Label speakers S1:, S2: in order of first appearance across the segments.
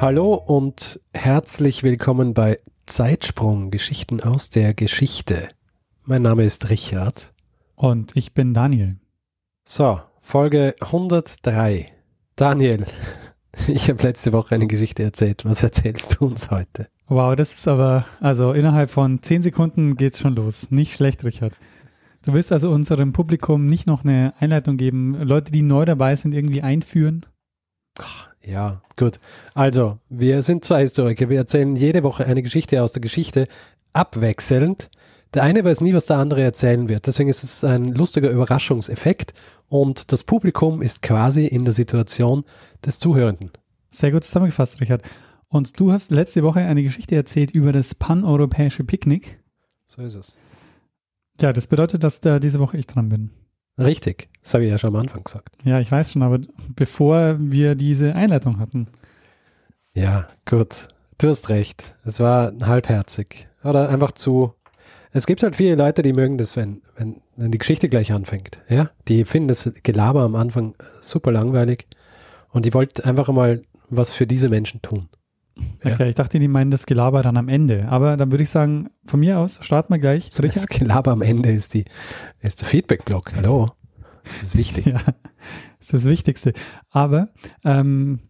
S1: Hallo und herzlich willkommen bei Zeitsprung, Geschichten aus der Geschichte. Mein Name ist Richard.
S2: Und ich bin Daniel.
S1: So, Folge 103. Daniel, ich habe letzte Woche eine Geschichte erzählt. Was erzählst du uns heute?
S2: Wow, das ist aber, also innerhalb von 10 Sekunden geht's schon los. Nicht schlecht, Richard. Du willst also unserem Publikum nicht noch eine Einleitung geben, Leute, die neu dabei sind, irgendwie einführen?
S1: Ja, gut. Also, wir sind zwei Historiker. Wir erzählen jede Woche eine Geschichte aus der Geschichte, abwechselnd. Der eine weiß nie, was der andere erzählen wird. Deswegen ist es ein lustiger Überraschungseffekt und das Publikum ist quasi in der Situation des Zuhörenden.
S2: Sehr gut zusammengefasst, Richard. Und du hast letzte Woche eine Geschichte erzählt über das paneuropäische Picknick.
S1: So ist es.
S2: Ja, das bedeutet, dass da diese Woche ich dran bin.
S1: Richtig. Das habe ich ja schon am Anfang gesagt.
S2: Ja, ich weiß schon, aber bevor wir diese Einleitung hatten.
S1: Ja, gut. Du hast recht. Es war halbherzig. Oder einfach zu. Es gibt halt viele Leute, die mögen das, wenn, wenn, wenn die Geschichte gleich anfängt. Ja? Die finden das Gelaber am Anfang super langweilig. Und die wollten einfach mal was für diese Menschen tun. Ja.
S2: Okay, ich dachte, die meinen das Gelaber dann am Ende. Aber dann würde ich sagen, von mir aus starten wir gleich.
S1: Das
S2: Richard.
S1: Gelaber am Ende ist, die, ist der Feedback-Block. Hallo. Das ist wichtig.
S2: Ja, das ist das Wichtigste. Aber ähm,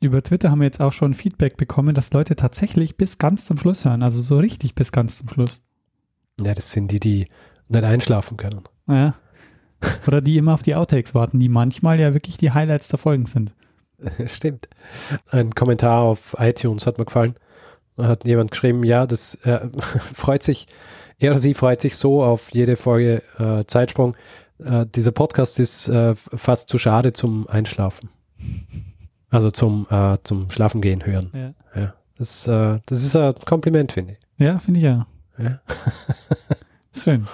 S2: über Twitter haben wir jetzt auch schon Feedback bekommen, dass Leute tatsächlich bis ganz zum Schluss hören. Also so richtig bis ganz zum Schluss.
S1: Ja, das sind die, die nicht einschlafen können.
S2: Ja. Oder die immer auf die Outtakes warten, die manchmal ja wirklich die Highlights der Folgen sind.
S1: Stimmt. Ein Kommentar auf iTunes hat mir gefallen. Da hat jemand geschrieben, ja, das äh, freut sich, er oder sie freut sich so auf jede Folge äh, Zeitsprung. Äh, dieser Podcast ist äh, fast zu schade zum Einschlafen. Also zum, äh, zum Schlafengehen hören.
S2: Ja,
S1: Ja. Das, äh, das ist ein Kompliment, finde ich.
S2: ja finde ich ja.
S1: Ja.
S2: Schön.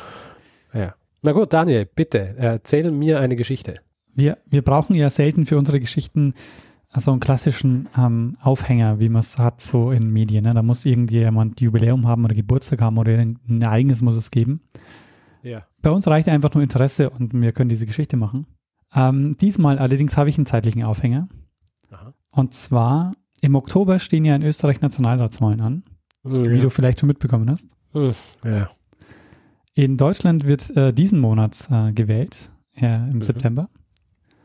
S1: ja. Na gut, Daniel, bitte, erzähl mir eine Geschichte.
S2: Wir, wir brauchen ja selten für unsere Geschichten so einen klassischen ähm, Aufhänger, wie man es hat, so in Medien. Ne? Da muss irgendjemand Jubiläum haben oder Geburtstag haben oder ein Ereignis muss es geben.
S1: Ja.
S2: Bei uns reicht einfach nur Interesse und wir können diese Geschichte machen. Ähm, diesmal allerdings habe ich einen zeitlichen Aufhänger.
S1: Aha.
S2: Und zwar im Oktober stehen ja in Österreich Nationalratswahlen an, wie du vielleicht schon mitbekommen hast.
S1: Ja.
S2: In Deutschland wird äh, diesen Monat äh, gewählt, ja, im
S1: Mhm.
S2: September.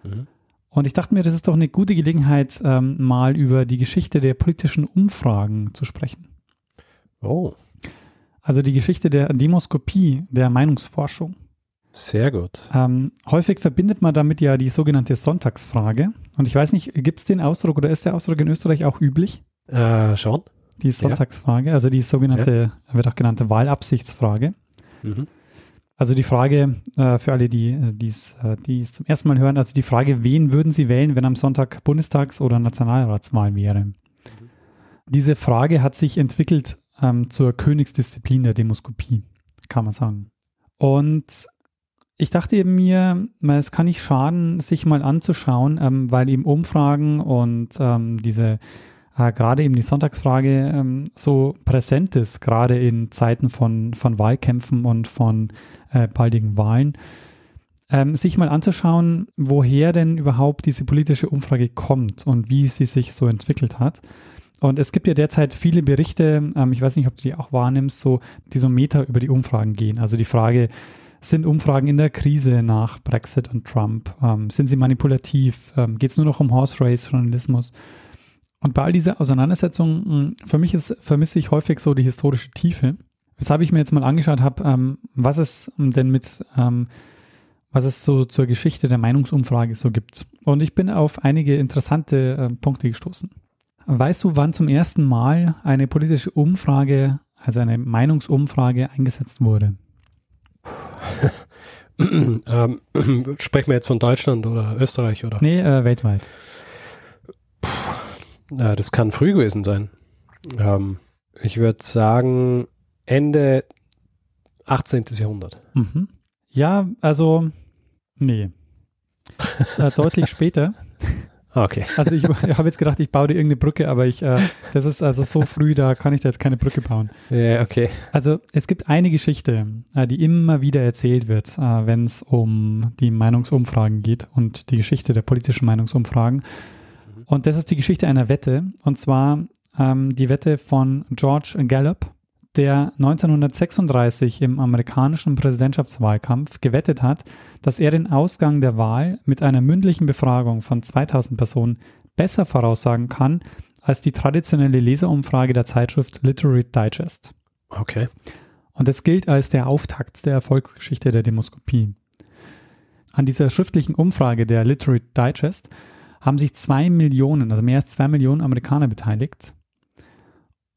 S1: Mhm.
S2: Und ich dachte mir, das ist doch eine gute Gelegenheit, ähm, mal über die Geschichte der politischen Umfragen zu sprechen.
S1: Oh,
S2: Also die Geschichte der Demoskopie, der Meinungsforschung.
S1: sehr gut.
S2: Ähm, häufig verbindet man damit ja die sogenannte Sonntagsfrage. Und ich weiß nicht, gibt es den Ausdruck oder ist der Ausdruck in Österreich auch üblich?
S1: Äh, schon?
S2: Die Sonntagsfrage, also die sogenannte, wird auch genannte Wahlabsichtsfrage.
S1: Mhm.
S2: Also die Frage äh, für alle, die äh, dies, äh, es zum ersten Mal hören, also die Frage, wen würden Sie wählen, wenn am Sonntag Bundestags- oder Nationalratswahl wäre? Diese Frage hat sich entwickelt ähm, zur Königsdisziplin der Demoskopie, kann man sagen. Und ich dachte eben mir, es kann nicht schaden, sich mal anzuschauen, ähm, weil eben Umfragen und ähm, diese äh, gerade eben die Sonntagsfrage ähm, so präsent ist, gerade in Zeiten von, von Wahlkämpfen und von äh, baldigen Wahlen, ähm, sich mal anzuschauen, woher denn überhaupt diese politische Umfrage kommt und wie sie sich so entwickelt hat. Und es gibt ja derzeit viele Berichte, ähm, ich weiß nicht, ob du die auch wahrnimmst, so, die so Meta über die Umfragen gehen. Also die Frage, sind Umfragen in der Krise nach Brexit und Trump? Ähm, sind sie manipulativ? Ähm, Geht es nur noch um Horse Race Journalismus? Und bei all dieser Auseinandersetzung, mh, für mich ist, vermisse ich häufig so die historische Tiefe. Weshalb ich mir jetzt mal angeschaut habe, ähm, was es denn mit, ähm, was es so zur Geschichte der Meinungsumfrage so gibt. Und ich bin auf einige interessante äh, Punkte gestoßen. Weißt du, wann zum ersten Mal eine politische Umfrage, also eine Meinungsumfrage eingesetzt wurde?
S1: ähm, sprechen wir jetzt von Deutschland oder Österreich oder?
S2: Nee, äh, weltweit.
S1: Ja, das kann früh gewesen sein. Ähm, ich würde sagen Ende 18. Jahrhundert.
S2: Mhm. Ja, also nee. äh, deutlich später.
S1: Okay.
S2: Also ich, ich habe jetzt gedacht, ich baue dir irgendeine Brücke, aber ich, äh, das ist also so früh, da kann ich da jetzt keine Brücke bauen.
S1: Ja, okay.
S2: Also es gibt eine Geschichte, äh, die immer wieder erzählt wird, äh, wenn es um die Meinungsumfragen geht und die Geschichte der politischen Meinungsumfragen. Und das ist die Geschichte einer Wette, und zwar ähm, die Wette von George Gallup, der 1936 im amerikanischen Präsidentschaftswahlkampf gewettet hat, dass er den Ausgang der Wahl mit einer mündlichen Befragung von 2000 Personen besser voraussagen kann als die traditionelle Leserumfrage der Zeitschrift Literary Digest.
S1: Okay.
S2: Und das gilt als der Auftakt der Erfolgsgeschichte der Demoskopie. An dieser schriftlichen Umfrage der Literary Digest haben sich zwei Millionen, also mehr als zwei Millionen Amerikaner beteiligt.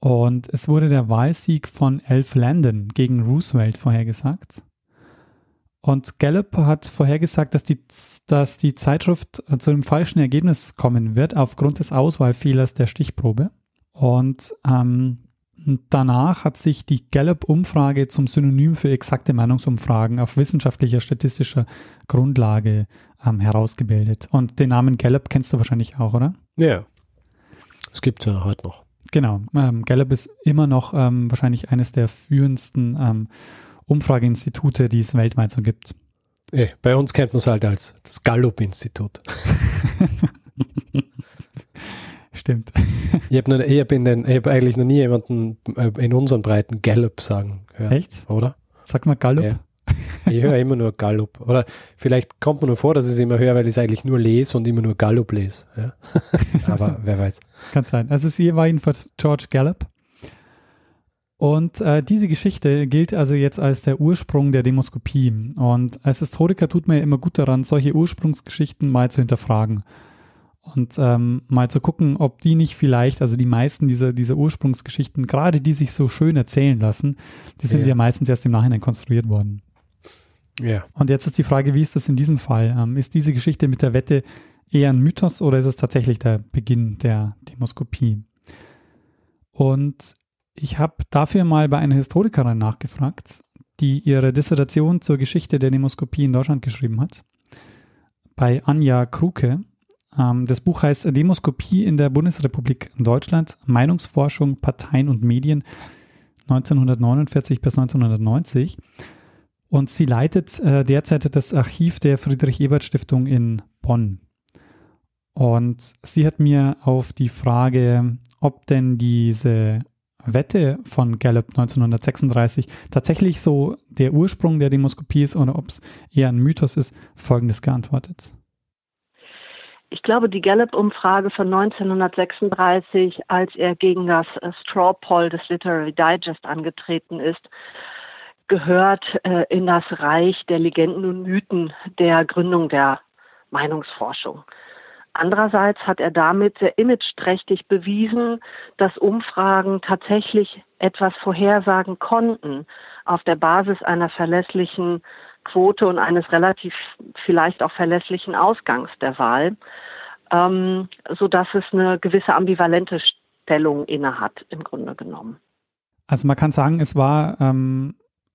S2: Und es wurde der Wahlsieg von Elf Landon gegen Roosevelt vorhergesagt. Und Gallup hat vorhergesagt, dass die, dass die Zeitschrift zu einem falschen Ergebnis kommen wird aufgrund des Auswahlfehlers der Stichprobe. Und ähm, danach hat sich die Gallup-Umfrage zum Synonym für exakte Meinungsumfragen auf wissenschaftlicher statistischer Grundlage ähm, herausgebildet. Und den Namen Gallup kennst du wahrscheinlich auch, oder?
S1: Ja. Es gibt ja heute noch.
S2: Genau. Ähm, Gallup ist immer noch ähm, wahrscheinlich eines der führendsten ähm, Umfrageinstitute, die es weltweit so gibt.
S1: Hey, bei uns kennt man es halt als das Gallup-Institut.
S2: Stimmt.
S1: Ich habe hab hab eigentlich noch nie jemanden äh, in unseren Breiten Gallup sagen
S2: hören. Echt?
S1: Oder?
S2: Sag mal Gallup. Ja.
S1: Ich höre immer nur Gallup. Oder vielleicht kommt mir nur vor, dass ich es immer höre, weil ich es eigentlich nur lese und immer nur Gallup lese. Ja? Aber wer weiß.
S2: Kann sein. Also es war jedenfalls George Gallup. Und äh, diese Geschichte gilt also jetzt als der Ursprung der Demoskopie. Und als Historiker tut man ja immer gut daran, solche Ursprungsgeschichten mal zu hinterfragen. Und ähm, mal zu gucken, ob die nicht vielleicht, also die meisten dieser, dieser Ursprungsgeschichten, gerade die sich so schön erzählen lassen, die sind ja. ja meistens erst im Nachhinein konstruiert worden.
S1: Ja.
S2: Und jetzt ist die Frage, wie ist das in diesem Fall? Ähm, ist diese Geschichte mit der Wette eher ein Mythos oder ist es tatsächlich der Beginn der Demoskopie? Und ich habe dafür mal bei einer Historikerin nachgefragt, die ihre Dissertation zur Geschichte der Demoskopie in Deutschland geschrieben hat. Bei Anja Kruke. Ähm, das Buch heißt Demoskopie in der Bundesrepublik Deutschland, Meinungsforschung, Parteien und Medien 1949 bis 1990. Und sie leitet äh, derzeit das Archiv der Friedrich-Ebert-Stiftung in Bonn. Und sie hat mir auf die Frage, ob denn diese Wette von Gallup 1936 tatsächlich so der Ursprung der Demoskopie ist oder ob es eher ein Mythos ist, Folgendes geantwortet.
S3: Ich glaube, die Gallup-Umfrage von 1936, als er gegen das Straw Poll des Literary Digest angetreten ist, gehört äh, in das Reich der Legenden und Mythen der Gründung der Meinungsforschung. Andererseits hat er damit sehr imageträchtig bewiesen, dass Umfragen tatsächlich etwas vorhersagen konnten auf der Basis einer verlässlichen Quote und eines relativ vielleicht auch verlässlichen Ausgangs der Wahl, ähm, so dass es eine gewisse ambivalente Stellung innehat im Grunde genommen.
S2: Also man kann sagen, es war ähm,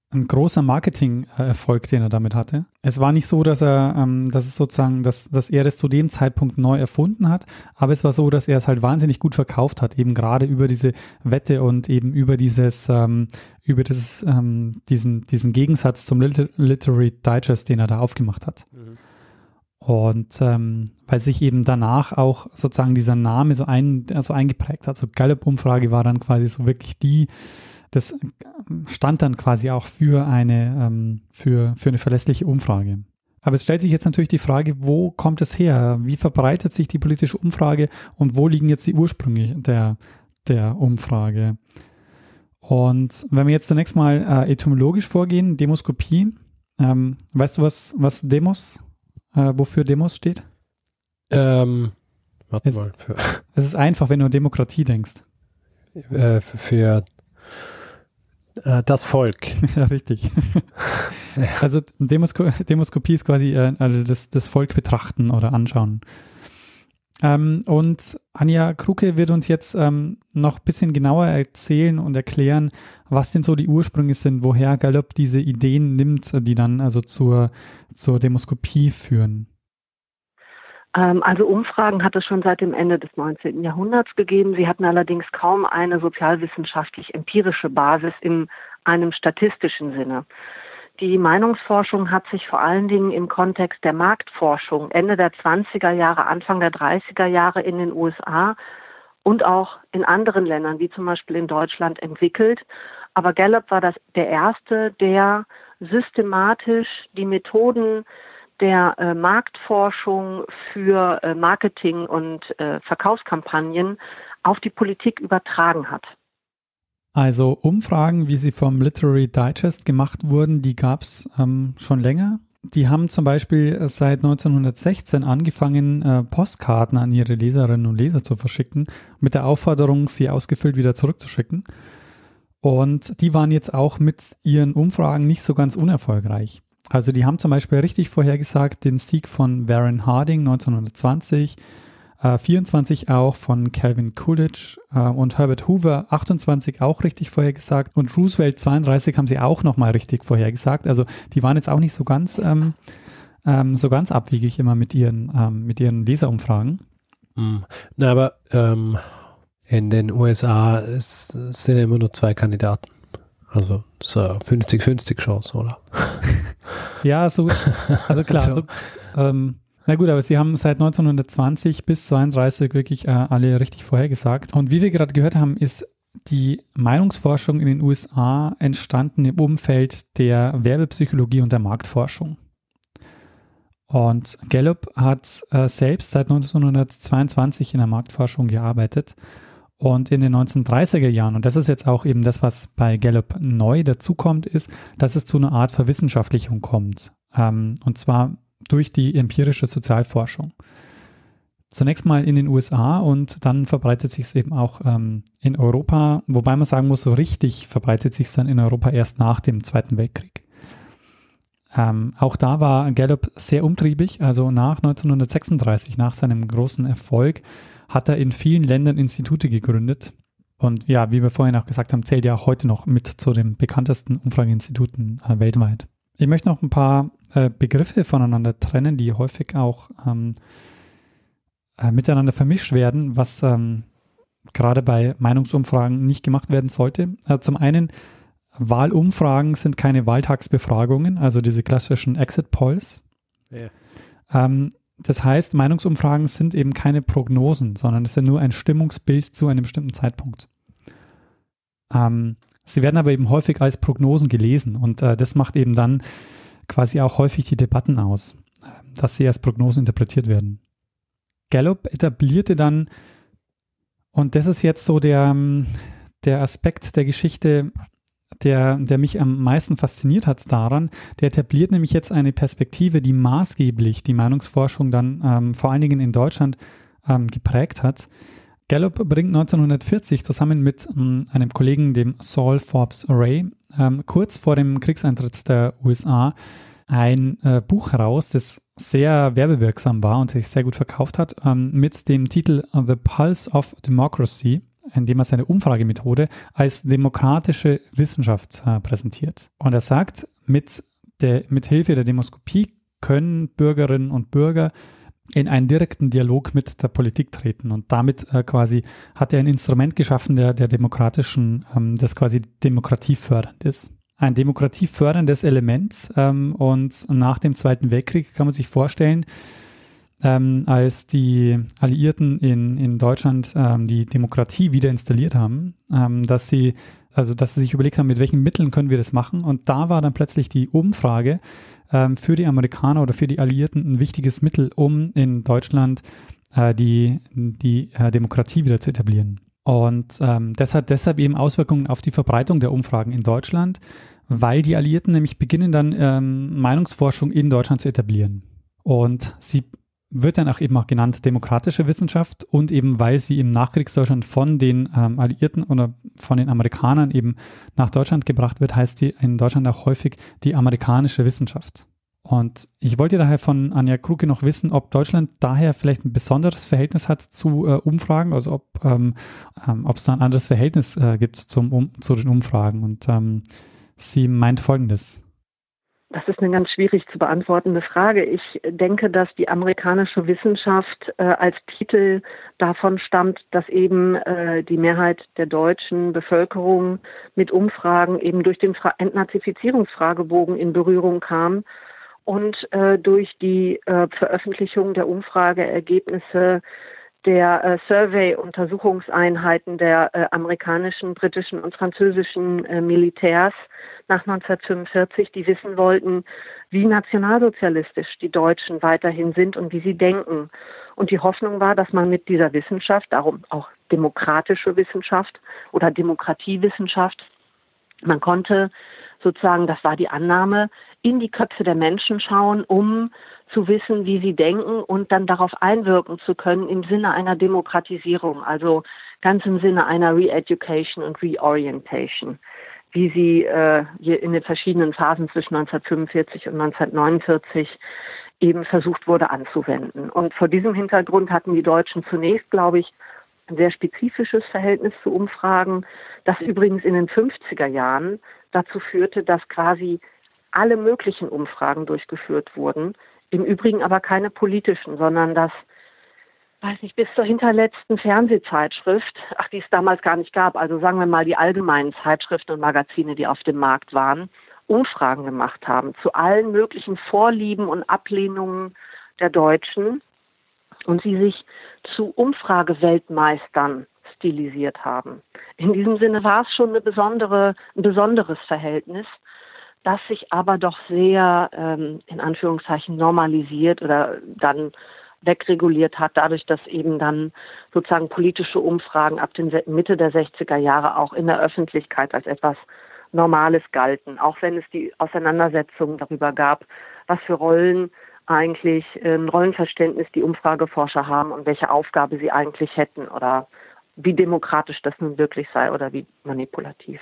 S2: ein großer Marketing-Erfolg, den er damit hatte. Es war nicht so, dass er, ähm, dass es sozusagen, dass, dass er das zu dem Zeitpunkt neu erfunden hat, aber es war so, dass er es halt wahnsinnig gut verkauft hat, eben gerade über diese Wette und eben über dieses, ähm, über dieses, ähm, diesen, diesen Gegensatz zum Liter Literary Digest, den er da aufgemacht hat. Mhm. Und ähm, weil sich eben danach auch sozusagen dieser Name so, ein, also eingeprägt hat. So Gallup-Umfrage war dann quasi so wirklich die das stand dann quasi auch für eine, ähm, für, für eine verlässliche Umfrage. Aber es stellt sich jetzt natürlich die Frage, wo kommt es her? Wie verbreitet sich die politische Umfrage und wo liegen jetzt die Ursprünge der, der Umfrage? Und wenn wir jetzt zunächst mal äh, etymologisch vorgehen, Demoskopie, ähm, weißt du, was, was Demos, äh, wofür Demos steht?
S1: Ähm, warte
S2: es,
S1: mal.
S2: Es ist einfach, wenn du an Demokratie denkst.
S1: Äh, für äh, das Volk.
S2: ja, richtig. Also Demosko Demoskopie ist quasi äh, also das, das Volk betrachten oder anschauen. Ähm, und Anja Kruke wird uns jetzt ähm, noch ein bisschen genauer erzählen und erklären, was denn so die Ursprünge sind, woher Gallup diese Ideen nimmt, die dann also zur, zur Demoskopie führen.
S3: Ähm, also Umfragen hat es schon seit dem Ende des 19. Jahrhunderts gegeben. Sie hatten allerdings kaum eine sozialwissenschaftlich empirische Basis in einem statistischen Sinne. Die Meinungsforschung hat sich vor allen Dingen im Kontext der Marktforschung Ende der 20er Jahre, Anfang der 30er Jahre in den USA und auch in anderen Ländern, wie zum Beispiel in Deutschland, entwickelt. Aber Gallup war das der erste, der systematisch die Methoden der äh, Marktforschung für äh, Marketing und äh, Verkaufskampagnen auf die Politik übertragen hat.
S2: Also Umfragen, wie sie vom Literary Digest gemacht wurden, die gab es ähm, schon länger. Die haben zum Beispiel seit 1916 angefangen, äh, Postkarten an ihre Leserinnen und Leser zu verschicken, mit der Aufforderung, sie ausgefüllt wieder zurückzuschicken. Und die waren jetzt auch mit ihren Umfragen nicht so ganz unerfolgreich. Also die haben zum Beispiel richtig vorhergesagt den Sieg von Warren Harding 1920, äh, 24 auch von Calvin Coolidge äh, und Herbert Hoover 28 auch richtig vorhergesagt und Roosevelt 32 haben sie auch nochmal richtig vorhergesagt. Also die waren jetzt auch nicht so ganz ähm, ähm, so ganz abwegig immer mit ihren ähm, mit ihren Leserumfragen.
S1: Mm. Na, aber ähm, in den USA ist, sind immer nur zwei Kandidaten. Also so 50-50 Chance, oder?
S2: ja, so, also klar. so. So, ähm, na gut, aber sie haben seit 1920 bis 32 wirklich äh, alle richtig vorhergesagt. Und wie wir gerade gehört haben, ist die Meinungsforschung in den USA entstanden im Umfeld der Werbepsychologie und der Marktforschung. Und Gallup hat äh, selbst seit 1922 in der Marktforschung gearbeitet und in den 1930er Jahren, und das ist jetzt auch eben das, was bei Gallup neu dazukommt, ist, dass es zu einer Art Verwissenschaftlichung kommt. Ähm, und zwar durch die empirische Sozialforschung. Zunächst mal in den USA und dann verbreitet sich es eben auch ähm, in Europa, wobei man sagen muss, so richtig verbreitet sich es dann in Europa erst nach dem Zweiten Weltkrieg. Ähm, auch da war Gallup sehr umtriebig, also nach 1936, nach seinem großen Erfolg, hat er in vielen Ländern Institute gegründet. Und ja, wie wir vorhin auch gesagt haben, zählt er auch heute noch mit zu den bekanntesten Umfrageinstituten äh, weltweit. Ich möchte noch ein paar äh, Begriffe voneinander trennen, die häufig auch ähm, äh, miteinander vermischt werden, was ähm, gerade bei Meinungsumfragen nicht gemacht werden sollte. Also zum einen, Wahlumfragen sind keine Wahltagsbefragungen, also diese klassischen Exit Polls. Yeah. Ähm, das heißt, Meinungsumfragen sind eben keine Prognosen, sondern es ist ja nur ein Stimmungsbild zu einem bestimmten Zeitpunkt. Ähm, sie werden aber eben häufig als Prognosen gelesen und äh, das macht eben dann quasi auch häufig die Debatten aus, dass sie als Prognosen interpretiert werden. Gallup etablierte dann, und das ist jetzt so der, der Aspekt der Geschichte, der, der mich am meisten fasziniert hat daran, der etabliert nämlich jetzt eine Perspektive, die maßgeblich die Meinungsforschung dann ähm, vor allen Dingen in Deutschland ähm, geprägt hat. Gallup bringt 1940 zusammen mit ähm, einem Kollegen, dem Saul Forbes Ray, ähm, kurz vor dem Kriegseintritt der USA ein äh, Buch heraus, das sehr werbewirksam war und sich sehr gut verkauft hat, ähm, mit dem Titel The Pulse of Democracy indem er seine Umfragemethode als demokratische Wissenschaft äh, präsentiert. Und er sagt, mit, der, mit Hilfe der Demoskopie können Bürgerinnen und Bürger in einen direkten Dialog mit der Politik treten. Und damit äh, quasi hat er ein Instrument geschaffen, der, der demokratischen, ähm, das quasi demokratiefördernd ist. Ein demokratieförderndes Element. Ähm, und nach dem Zweiten Weltkrieg kann man sich vorstellen, ähm, als die Alliierten in, in Deutschland ähm, die Demokratie wieder installiert haben, ähm, dass sie, also dass sie sich überlegt haben, mit welchen Mitteln können wir das machen. Und da war dann plötzlich die Umfrage ähm, für die Amerikaner oder für die Alliierten ein wichtiges Mittel, um in Deutschland äh, die, die äh, Demokratie wieder zu etablieren. Und ähm, das hat deshalb eben Auswirkungen auf die Verbreitung der Umfragen in Deutschland, weil die Alliierten nämlich beginnen dann ähm, Meinungsforschung in Deutschland zu etablieren. Und sie wird dann auch eben auch genannt demokratische Wissenschaft und eben weil sie im Nachkriegsdeutschland von den ähm, Alliierten oder von den Amerikanern eben nach Deutschland gebracht wird, heißt sie in Deutschland auch häufig die amerikanische Wissenschaft. Und ich wollte daher von Anja Kruke noch wissen, ob Deutschland daher vielleicht ein besonderes Verhältnis hat zu äh, Umfragen, also ob ähm, ähm, es da ein anderes Verhältnis äh, gibt zum, um, zu den Umfragen. Und ähm, sie meint Folgendes.
S3: Das ist eine ganz schwierig zu beantwortende Frage. Ich denke, dass die amerikanische Wissenschaft äh, als Titel davon stammt, dass eben äh, die Mehrheit der deutschen Bevölkerung mit Umfragen eben durch den Fra Entnazifizierungsfragebogen in Berührung kam und äh, durch die äh, Veröffentlichung der Umfrageergebnisse der äh, Survey-Untersuchungseinheiten der äh, amerikanischen, britischen und französischen äh, Militärs nach 1945, die wissen wollten, wie nationalsozialistisch die Deutschen weiterhin sind und wie sie denken. Und die Hoffnung war, dass man mit dieser Wissenschaft, darum auch demokratische Wissenschaft oder Demokratiewissenschaft, man konnte sozusagen, das war die Annahme, in die Köpfe der Menschen schauen, um zu wissen, wie sie denken und dann darauf einwirken zu können im Sinne einer Demokratisierung, also ganz im Sinne einer Re-Education und Reorientation, wie sie äh, in den verschiedenen Phasen zwischen 1945 und 1949 eben versucht wurde anzuwenden. Und vor diesem Hintergrund hatten die Deutschen zunächst, glaube ich, ein sehr spezifisches Verhältnis zu Umfragen, das übrigens in den 50er Jahren dazu führte, dass quasi alle möglichen Umfragen durchgeführt wurden, im Übrigen aber keine politischen, sondern das, weiß nicht, bis zur hinterletzten Fernsehzeitschrift, ach, die es damals gar nicht gab, also sagen wir mal die allgemeinen Zeitschriften und Magazine, die auf dem Markt waren, Umfragen gemacht haben zu allen möglichen Vorlieben und Ablehnungen der Deutschen und sie sich zu Umfrageweltmeistern stilisiert haben. In diesem Sinne war es schon eine besondere, ein besonderes Verhältnis das sich aber doch sehr ähm, in Anführungszeichen normalisiert oder dann wegreguliert hat, dadurch, dass eben dann sozusagen politische Umfragen ab den Mitte der 60er Jahre auch in der Öffentlichkeit als etwas Normales galten, auch wenn es die Auseinandersetzung darüber gab, was für Rollen eigentlich ein Rollenverständnis die Umfrageforscher haben und welche Aufgabe sie eigentlich hätten oder wie demokratisch das nun wirklich sei oder wie manipulativ.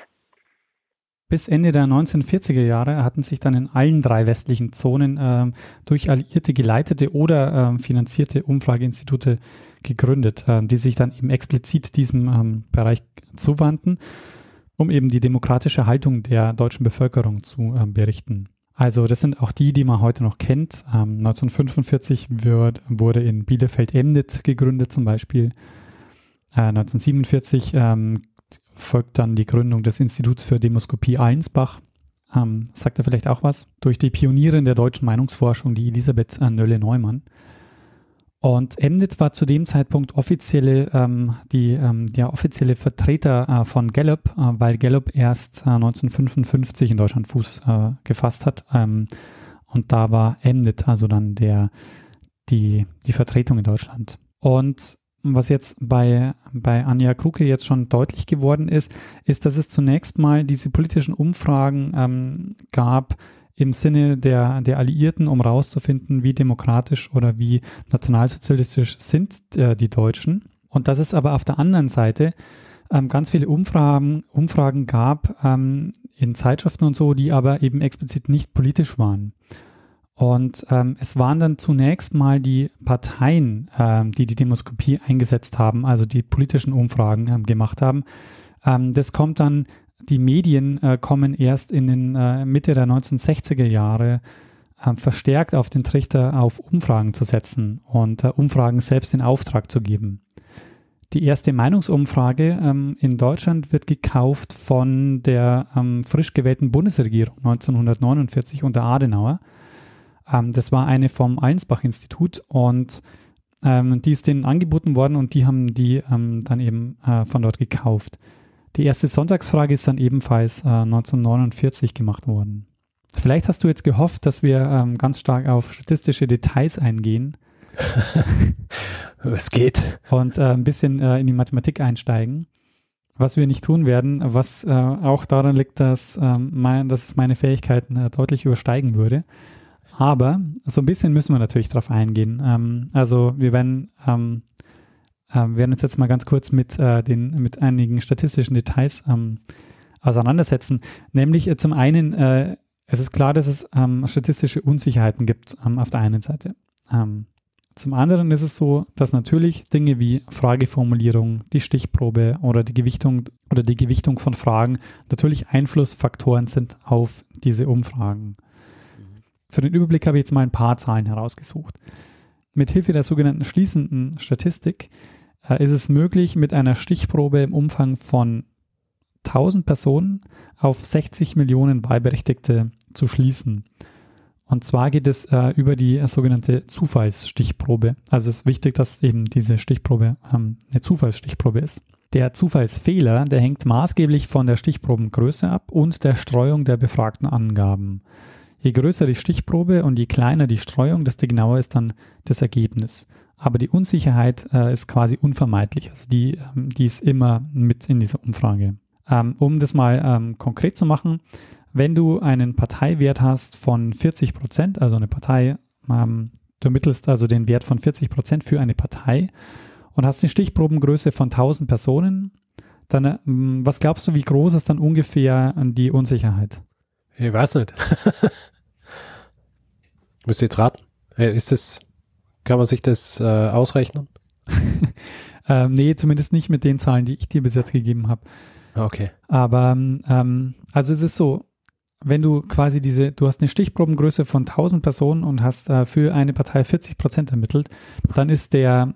S2: Bis Ende der 1940er Jahre hatten sich dann in allen drei westlichen Zonen äh, durch Alliierte geleitete oder äh, finanzierte Umfrageinstitute gegründet, äh, die sich dann eben explizit diesem ähm, Bereich zuwandten, um eben die demokratische Haltung der deutschen Bevölkerung zu ähm, berichten. Also das sind auch die, die man heute noch kennt. Ähm, 1945 wird, wurde in Bielefeld-Emnitz gegründet zum Beispiel. 1947 ähm, folgt dann die Gründung des Instituts für Demoskopie Allensbach. Ähm, sagt er vielleicht auch was? Durch die Pionierin der deutschen Meinungsforschung, die Elisabeth äh, Nölle-Neumann. Und Emnitz war zu dem Zeitpunkt offizielle, ähm, die, ähm, der offizielle Vertreter äh, von Gallup, äh, weil Gallup erst äh, 1955 in Deutschland Fuß äh, gefasst hat. Ähm, und da war Emnitz also dann der, die, die Vertretung in Deutschland. Und was jetzt bei, bei Anja Kruke jetzt schon deutlich geworden ist, ist, dass es zunächst mal diese politischen Umfragen ähm, gab im Sinne der, der Alliierten, um rauszufinden, wie demokratisch oder wie nationalsozialistisch sind äh, die Deutschen. Und dass es aber auf der anderen Seite ähm, ganz viele Umfragen, Umfragen gab ähm, in Zeitschriften und so, die aber eben explizit nicht politisch waren. Und ähm, es waren dann zunächst mal die Parteien, ähm, die die Demoskopie eingesetzt haben, also die politischen Umfragen ähm, gemacht haben. Ähm, das kommt dann, die Medien äh, kommen erst in den äh, Mitte der 1960er Jahre äh, verstärkt auf den Trichter auf Umfragen zu setzen und äh, Umfragen selbst in Auftrag zu geben. Die erste Meinungsumfrage ähm, in Deutschland wird gekauft von der ähm, frisch gewählten Bundesregierung 1949 unter Adenauer. Ähm, das war eine vom Allensbach-Institut und ähm, die ist denen angeboten worden und die haben die ähm, dann eben äh, von dort gekauft. Die erste Sonntagsfrage ist dann ebenfalls äh, 1949 gemacht worden. Vielleicht hast du jetzt gehofft, dass wir ähm, ganz stark auf statistische Details eingehen.
S1: es geht.
S2: Und äh, ein bisschen äh, in die Mathematik einsteigen. Was wir nicht tun werden, was äh, auch daran liegt, dass, ähm, mein, dass es meine Fähigkeiten äh, deutlich übersteigen würde. Aber so ein bisschen müssen wir natürlich drauf eingehen. Ähm, also wir werden, ähm, äh, werden uns jetzt mal ganz kurz mit, äh, den, mit einigen statistischen Details ähm, auseinandersetzen. Nämlich äh, zum einen, äh, Es ist klar, dass es ähm, statistische Unsicherheiten gibt ähm, auf der einen Seite. Ähm, zum anderen ist es so, dass natürlich Dinge wie Frageformulierung, die Stichprobe oder die Gewichtung oder die Gewichtung von Fragen natürlich Einflussfaktoren sind auf diese Umfragen. Für den Überblick habe ich jetzt mal ein paar Zahlen herausgesucht. Mit Hilfe der sogenannten schließenden Statistik äh, ist es möglich, mit einer Stichprobe im Umfang von 1000 Personen auf 60 Millionen Wahlberechtigte zu schließen. Und zwar geht es äh, über die äh, sogenannte Zufallsstichprobe. Also es ist wichtig, dass eben diese Stichprobe ähm, eine Zufallsstichprobe ist. Der Zufallsfehler, der hängt maßgeblich von der Stichprobengröße ab und der Streuung der befragten Angaben. Je größer die Stichprobe und je kleiner die Streuung, desto genauer ist dann das Ergebnis. Aber die Unsicherheit äh, ist quasi unvermeidlich. Also die, ähm, die ist immer mit in dieser Umfrage. Ähm, um das mal ähm, konkret zu machen, wenn du einen Parteiwert hast von 40 Prozent, also eine Partei, ähm, du ermittelst also den Wert von 40 Prozent für eine Partei und hast eine Stichprobengröße von 1000 Personen, dann, ähm, was glaubst du, wie groß ist dann ungefähr die Unsicherheit?
S1: Ich weiß nicht. Müsst ihr jetzt raten. Äh, ist das, kann man sich das äh, ausrechnen?
S2: ähm, nee, zumindest nicht mit den Zahlen, die ich dir bis jetzt gegeben habe.
S1: Okay.
S2: Aber ähm, also es ist so, wenn du quasi diese, du hast eine Stichprobengröße von 1000 Personen und hast äh, für eine Partei 40 Prozent ermittelt, dann ist der,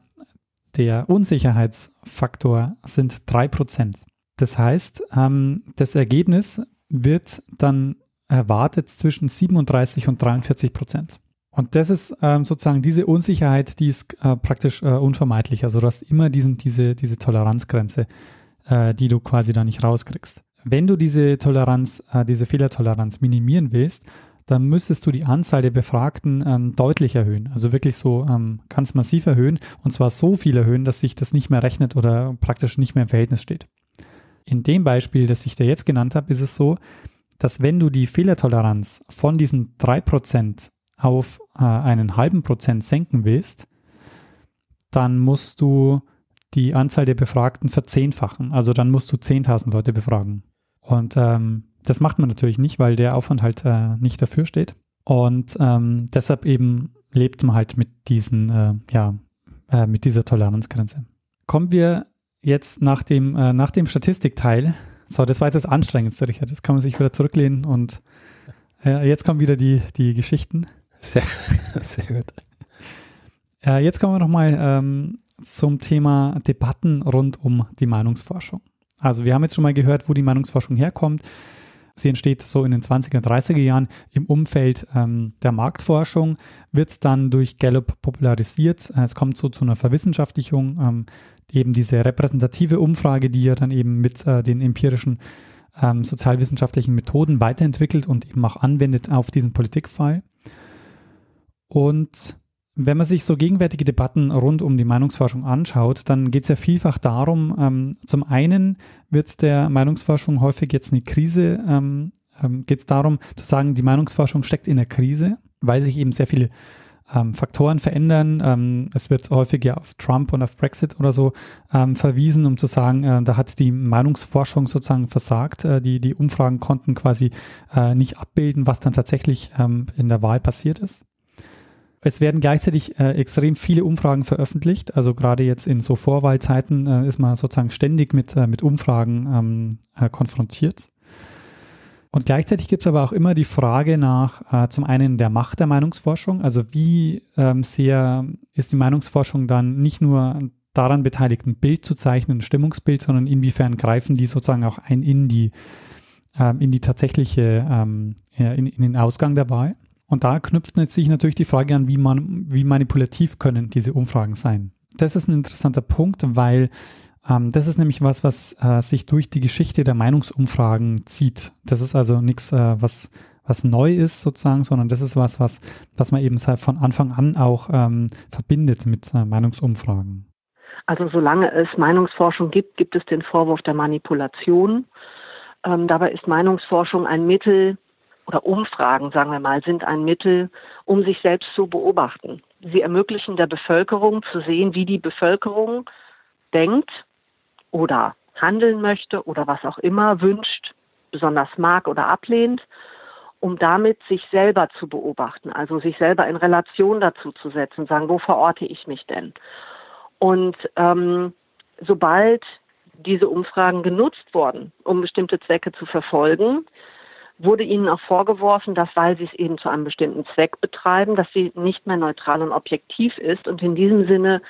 S2: der Unsicherheitsfaktor sind drei Prozent. Das heißt, ähm, das Ergebnis wird dann erwartet zwischen 37 und 43 Prozent. Und das ist ähm, sozusagen diese Unsicherheit, die ist äh, praktisch äh, unvermeidlich. Also du hast immer diesen, diese, diese Toleranzgrenze, äh, die du quasi da nicht rauskriegst. Wenn du diese Toleranz, äh, diese Fehlertoleranz minimieren willst, dann müsstest du die Anzahl der Befragten ähm, deutlich erhöhen. Also wirklich so ähm, ganz massiv erhöhen und zwar so viel erhöhen, dass sich das nicht mehr rechnet oder praktisch nicht mehr im Verhältnis steht. In dem Beispiel, das ich dir jetzt genannt habe, ist es so, dass wenn du die Fehlertoleranz von diesen 3% auf äh, einen halben Prozent senken willst, dann musst du die Anzahl der Befragten verzehnfachen. Also dann musst du 10.000 Leute befragen. Und ähm, das macht man natürlich nicht, weil der Aufwand halt äh, nicht dafür steht. Und ähm, deshalb eben lebt man halt mit diesen, äh, ja, äh, mit dieser Toleranzgrenze. Kommen wir jetzt nach dem, äh, nach dem Statistikteil. So, das war jetzt das Anstrengendste, Richard. Jetzt kann man sich wieder zurücklehnen und äh, jetzt kommen wieder die, die Geschichten.
S1: Sehr, sehr gut.
S2: Äh, jetzt kommen wir nochmal ähm, zum Thema Debatten rund um die Meinungsforschung. Also wir haben jetzt schon mal gehört, wo die Meinungsforschung herkommt. Sie entsteht so in den 20er, 30er Jahren im Umfeld ähm, der Marktforschung, wird dann durch Gallup popularisiert. Es kommt so zu einer Verwissenschaftlichung, ähm, eben diese repräsentative Umfrage, die ja dann eben mit äh, den empirischen ähm, sozialwissenschaftlichen Methoden weiterentwickelt und eben auch anwendet auf diesen Politikfall. Und wenn man sich so gegenwärtige Debatten rund um die Meinungsforschung anschaut, dann geht es ja vielfach darum, ähm, zum einen wird der Meinungsforschung häufig jetzt eine Krise, ähm, ähm, geht es darum zu sagen, die Meinungsforschung steckt in der Krise, weil sich eben sehr viele ähm, Faktoren verändern. Ähm, es wird häufig ja auf Trump und auf Brexit oder so ähm, verwiesen, um zu sagen, äh, da hat die Meinungsforschung sozusagen versagt. Äh, die, die Umfragen konnten quasi äh, nicht abbilden, was dann tatsächlich ähm, in der Wahl passiert ist. Es werden gleichzeitig äh, extrem viele Umfragen veröffentlicht. Also gerade jetzt in so Vorwahlzeiten äh, ist man sozusagen ständig mit, äh, mit Umfragen ähm, äh, konfrontiert. Und gleichzeitig gibt es aber auch immer die Frage nach äh, zum einen der Macht der Meinungsforschung. Also wie ähm, sehr ist die Meinungsforschung dann nicht nur daran beteiligt, ein Bild zu zeichnen, ein Stimmungsbild, sondern inwiefern greifen die sozusagen auch ein in die, ähm, in die tatsächliche, ähm, in, in den Ausgang der Wahl. Und da knüpft sich natürlich die Frage an, wie, man, wie manipulativ können diese Umfragen sein. Das ist ein interessanter Punkt, weil ähm, das ist nämlich was, was äh, sich durch die Geschichte der Meinungsumfragen zieht. Das ist also nichts, äh, was, was neu ist sozusagen, sondern das ist was, was, was man eben von Anfang an auch ähm, verbindet mit äh, Meinungsumfragen.
S3: Also solange es Meinungsforschung gibt, gibt es den Vorwurf der Manipulation. Ähm, dabei ist Meinungsforschung ein Mittel, oder Umfragen, sagen wir mal, sind ein Mittel, um sich selbst zu beobachten. Sie ermöglichen der Bevölkerung zu sehen, wie die Bevölkerung denkt oder handeln möchte oder was auch immer wünscht, besonders mag oder ablehnt. um damit sich selber zu beobachten, also sich selber in Relation dazu zu setzen, sagen, wo verorte ich mich denn? Und ähm, sobald diese Umfragen genutzt wurden, um bestimmte Zwecke zu verfolgen, wurde ihnen auch vorgeworfen, dass weil sie es eben zu einem bestimmten Zweck betreiben, dass sie nicht mehr neutral und objektiv ist und in diesem Sinne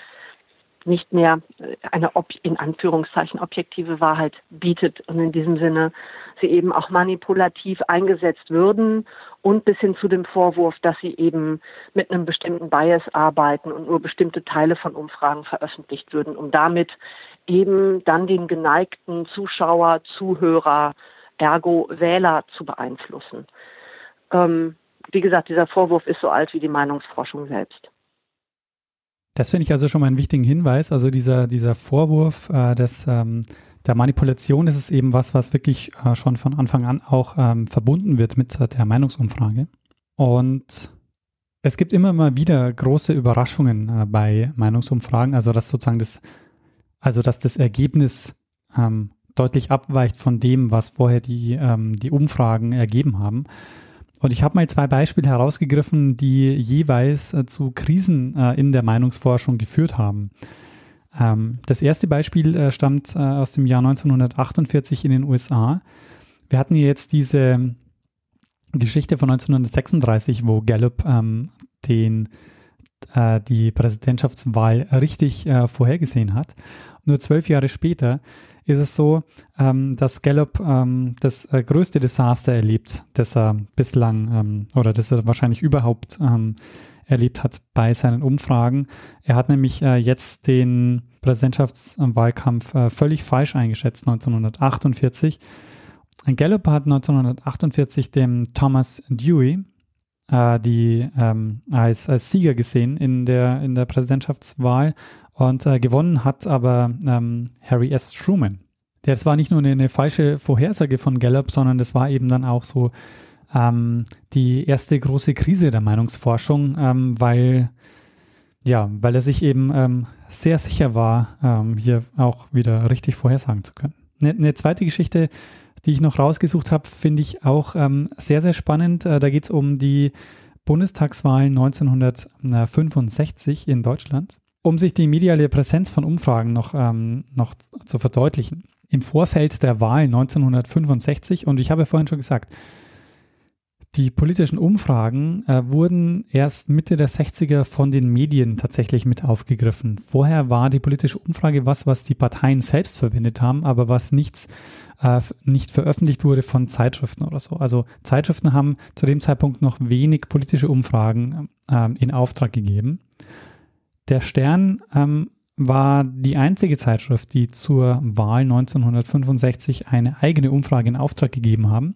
S3: nicht mehr äh, eine in Anführungszeichen objektive Wahrheit bietet und in diesem Sinne sie eben auch manipulativ eingesetzt würden und bis hin zu dem Vorwurf, dass sie eben mit einem bestimmten Bias arbeiten und nur bestimmte Teile von Umfragen veröffentlicht würden, um damit eben dann den geneigten Zuschauer, Zuhörer, ergo Wähler zu beeinflussen. Ähm, wie gesagt, dieser Vorwurf ist so alt wie die Meinungsforschung selbst.
S2: Das finde ich also schon mal einen wichtigen Hinweis. Also dieser, dieser Vorwurf äh, des, ähm, der Manipulation, das ist eben was, was wirklich äh, schon von Anfang an auch ähm, verbunden wird mit der Meinungsumfrage. Und es gibt immer mal wieder große Überraschungen äh, bei Meinungsumfragen, also dass sozusagen das, also dass das Ergebnis ähm, deutlich abweicht von dem, was vorher die, ähm, die Umfragen ergeben haben. Und ich habe mal zwei Beispiele herausgegriffen, die jeweils äh, zu Krisen äh, in der Meinungsforschung geführt haben. Ähm, das erste Beispiel äh, stammt äh, aus dem Jahr 1948 in den USA. Wir hatten hier jetzt diese Geschichte von 1936, wo Gallup ähm, den, äh, die Präsidentschaftswahl richtig äh, vorhergesehen hat. Nur zwölf Jahre später ist es so, ähm, dass Gallup ähm, das äh, größte Desaster erlebt, das er bislang ähm, oder das er wahrscheinlich überhaupt ähm, erlebt hat bei seinen Umfragen. Er hat nämlich äh, jetzt den Präsidentschaftswahlkampf äh, völlig falsch eingeschätzt, 1948. Gallup hat 1948 dem Thomas Dewey äh, die ähm, als, als Sieger gesehen in der, in der Präsidentschaftswahl und äh, gewonnen hat aber ähm, Harry S. Truman. Das war nicht nur eine, eine, falsche Vorhersage von Gallup, sondern das war eben dann auch so ähm, die erste große Krise der Meinungsforschung, ähm, weil ja, weil er sich eben ähm, sehr sicher war, ähm, hier auch wieder richtig vorhersagen zu können. Eine, eine zweite Geschichte, die ich noch rausgesucht habe, finde ich auch ähm, sehr, sehr spannend. Äh, da geht es um die Bundestagswahlen 1965 in Deutschland um sich die mediale Präsenz von Umfragen noch, ähm, noch zu verdeutlichen. Im Vorfeld der Wahl 1965, und ich habe vorhin schon gesagt, die politischen Umfragen äh, wurden erst Mitte der 60er von den Medien tatsächlich mit aufgegriffen. Vorher war die politische Umfrage was, was die Parteien selbst verwendet haben, aber was nichts, äh, nicht veröffentlicht wurde von Zeitschriften oder so. Also Zeitschriften haben zu dem Zeitpunkt noch wenig politische Umfragen äh, in Auftrag gegeben. Der Stern ähm, war die einzige Zeitschrift, die zur Wahl 1965 eine eigene Umfrage in Auftrag gegeben haben,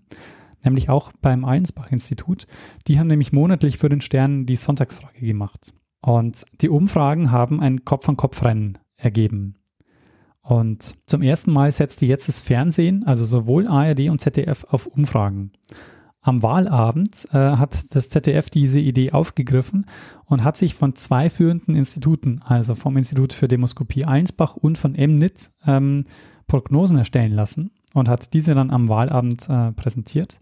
S2: nämlich auch beim Allensbach-Institut. Die haben nämlich monatlich für den Stern die Sonntagsfrage gemacht. Und die Umfragen haben ein Kopf-an-Kopf-Rennen ergeben. Und zum ersten Mal setzte jetzt das Fernsehen, also sowohl ARD und ZDF, auf Umfragen. Am Wahlabend äh, hat das ZDF diese Idee aufgegriffen und hat sich von zwei führenden Instituten, also vom Institut für Demoskopie Einsbach und von MNIT, ähm, Prognosen erstellen lassen und hat diese dann am Wahlabend äh, präsentiert.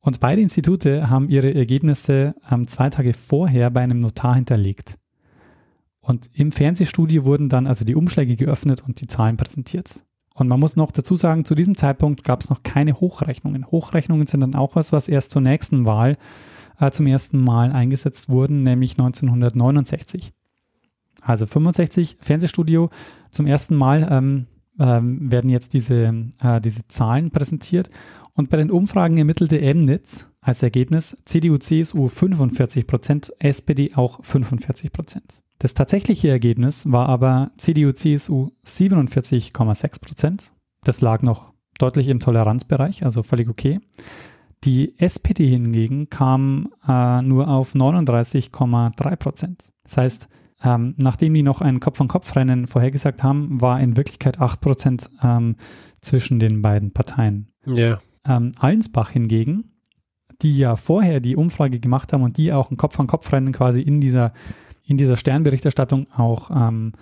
S2: Und beide Institute haben ihre Ergebnisse ähm, zwei Tage vorher bei einem Notar hinterlegt. Und im Fernsehstudio wurden dann also die Umschläge geöffnet und die Zahlen präsentiert. Und man muss noch dazu sagen, zu diesem Zeitpunkt gab es noch keine Hochrechnungen. Hochrechnungen sind dann auch was, was erst zur nächsten Wahl äh, zum ersten Mal eingesetzt wurden, nämlich 1969. Also 65 Fernsehstudio. Zum ersten Mal ähm, ähm, werden jetzt diese, äh, diese Zahlen präsentiert. Und bei den Umfragen ermittelte Emnitz als Ergebnis CDU, CSU 45 Prozent, SPD auch 45 Prozent. Das tatsächliche Ergebnis war aber CDU-CSU 47,6 Prozent. Das lag noch deutlich im Toleranzbereich, also völlig okay. Die SPD hingegen kam äh, nur auf 39,3 Prozent. Das heißt, ähm, nachdem die noch ein Kopf-an-Kopf-Rennen vorhergesagt haben, war in Wirklichkeit 8 Prozent ähm, zwischen den beiden Parteien.
S1: Ja.
S2: Ähm, Allensbach hingegen, die ja vorher die Umfrage gemacht haben und die auch ein Kopf-an-Kopf-Rennen quasi in dieser in dieser Sternberichterstattung auch, ähm,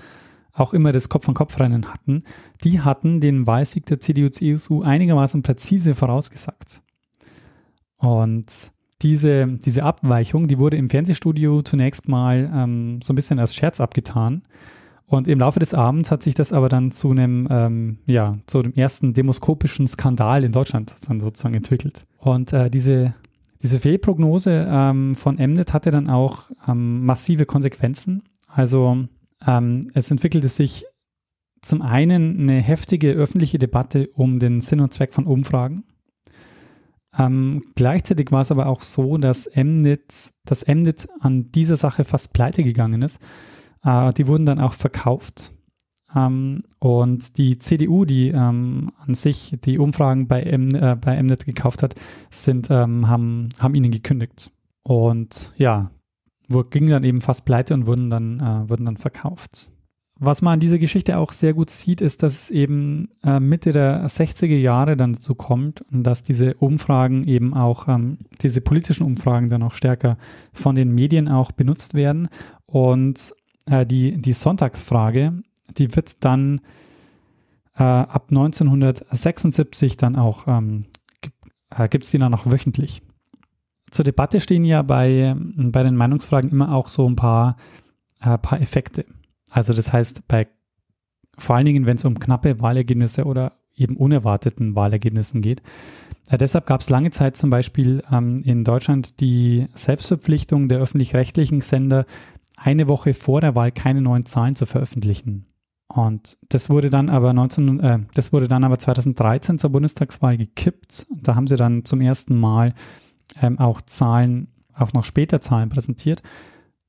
S2: auch immer das Kopf-an-Kopf-Rennen hatten, die hatten den Wahlsieg der CDU-CSU einigermaßen präzise vorausgesagt. Und diese, diese Abweichung, die wurde im Fernsehstudio zunächst mal ähm, so ein bisschen als Scherz abgetan. Und im Laufe des Abends hat sich das aber dann zu einem, ähm, ja, zu dem ersten demoskopischen Skandal in Deutschland dann sozusagen entwickelt. Und äh, diese, diese Fehlprognose ähm, von Mnet hatte dann auch ähm, massive Konsequenzen. Also ähm, es entwickelte sich zum einen eine heftige öffentliche Debatte um den Sinn und Zweck von Umfragen. Ähm, gleichzeitig war es aber auch so, dass Mnet, dass Mnet an dieser Sache fast pleite gegangen ist. Äh, die wurden dann auch verkauft. Ähm, und die CDU, die ähm, an sich die Umfragen bei, M, äh, bei Mnet gekauft hat, sind, ähm, haben, haben ihnen gekündigt. Und ja, gingen dann eben fast pleite und wurden dann, äh, wurden dann verkauft. Was man an dieser Geschichte auch sehr gut sieht, ist, dass es eben äh, Mitte der 60er Jahre dann dazu kommt, dass diese Umfragen eben auch, ähm, diese politischen Umfragen dann auch stärker von den Medien auch benutzt werden. Und äh, die, die Sonntagsfrage, die wird dann äh, ab 1976 dann auch, ähm, äh, gibt es die dann auch wöchentlich. Zur Debatte stehen ja bei, bei den Meinungsfragen immer auch so ein paar, äh, paar Effekte. Also das heißt, bei vor allen Dingen, wenn es um knappe Wahlergebnisse oder eben unerwarteten Wahlergebnissen geht. Äh, deshalb gab es lange Zeit zum Beispiel ähm, in Deutschland die Selbstverpflichtung der öffentlich-rechtlichen Sender, eine Woche vor der Wahl keine neuen Zahlen zu veröffentlichen. Und das wurde dann aber 19, äh, das wurde dann aber 2013 zur Bundestagswahl gekippt. Da haben sie dann zum ersten Mal ähm, auch Zahlen, auch noch später Zahlen präsentiert.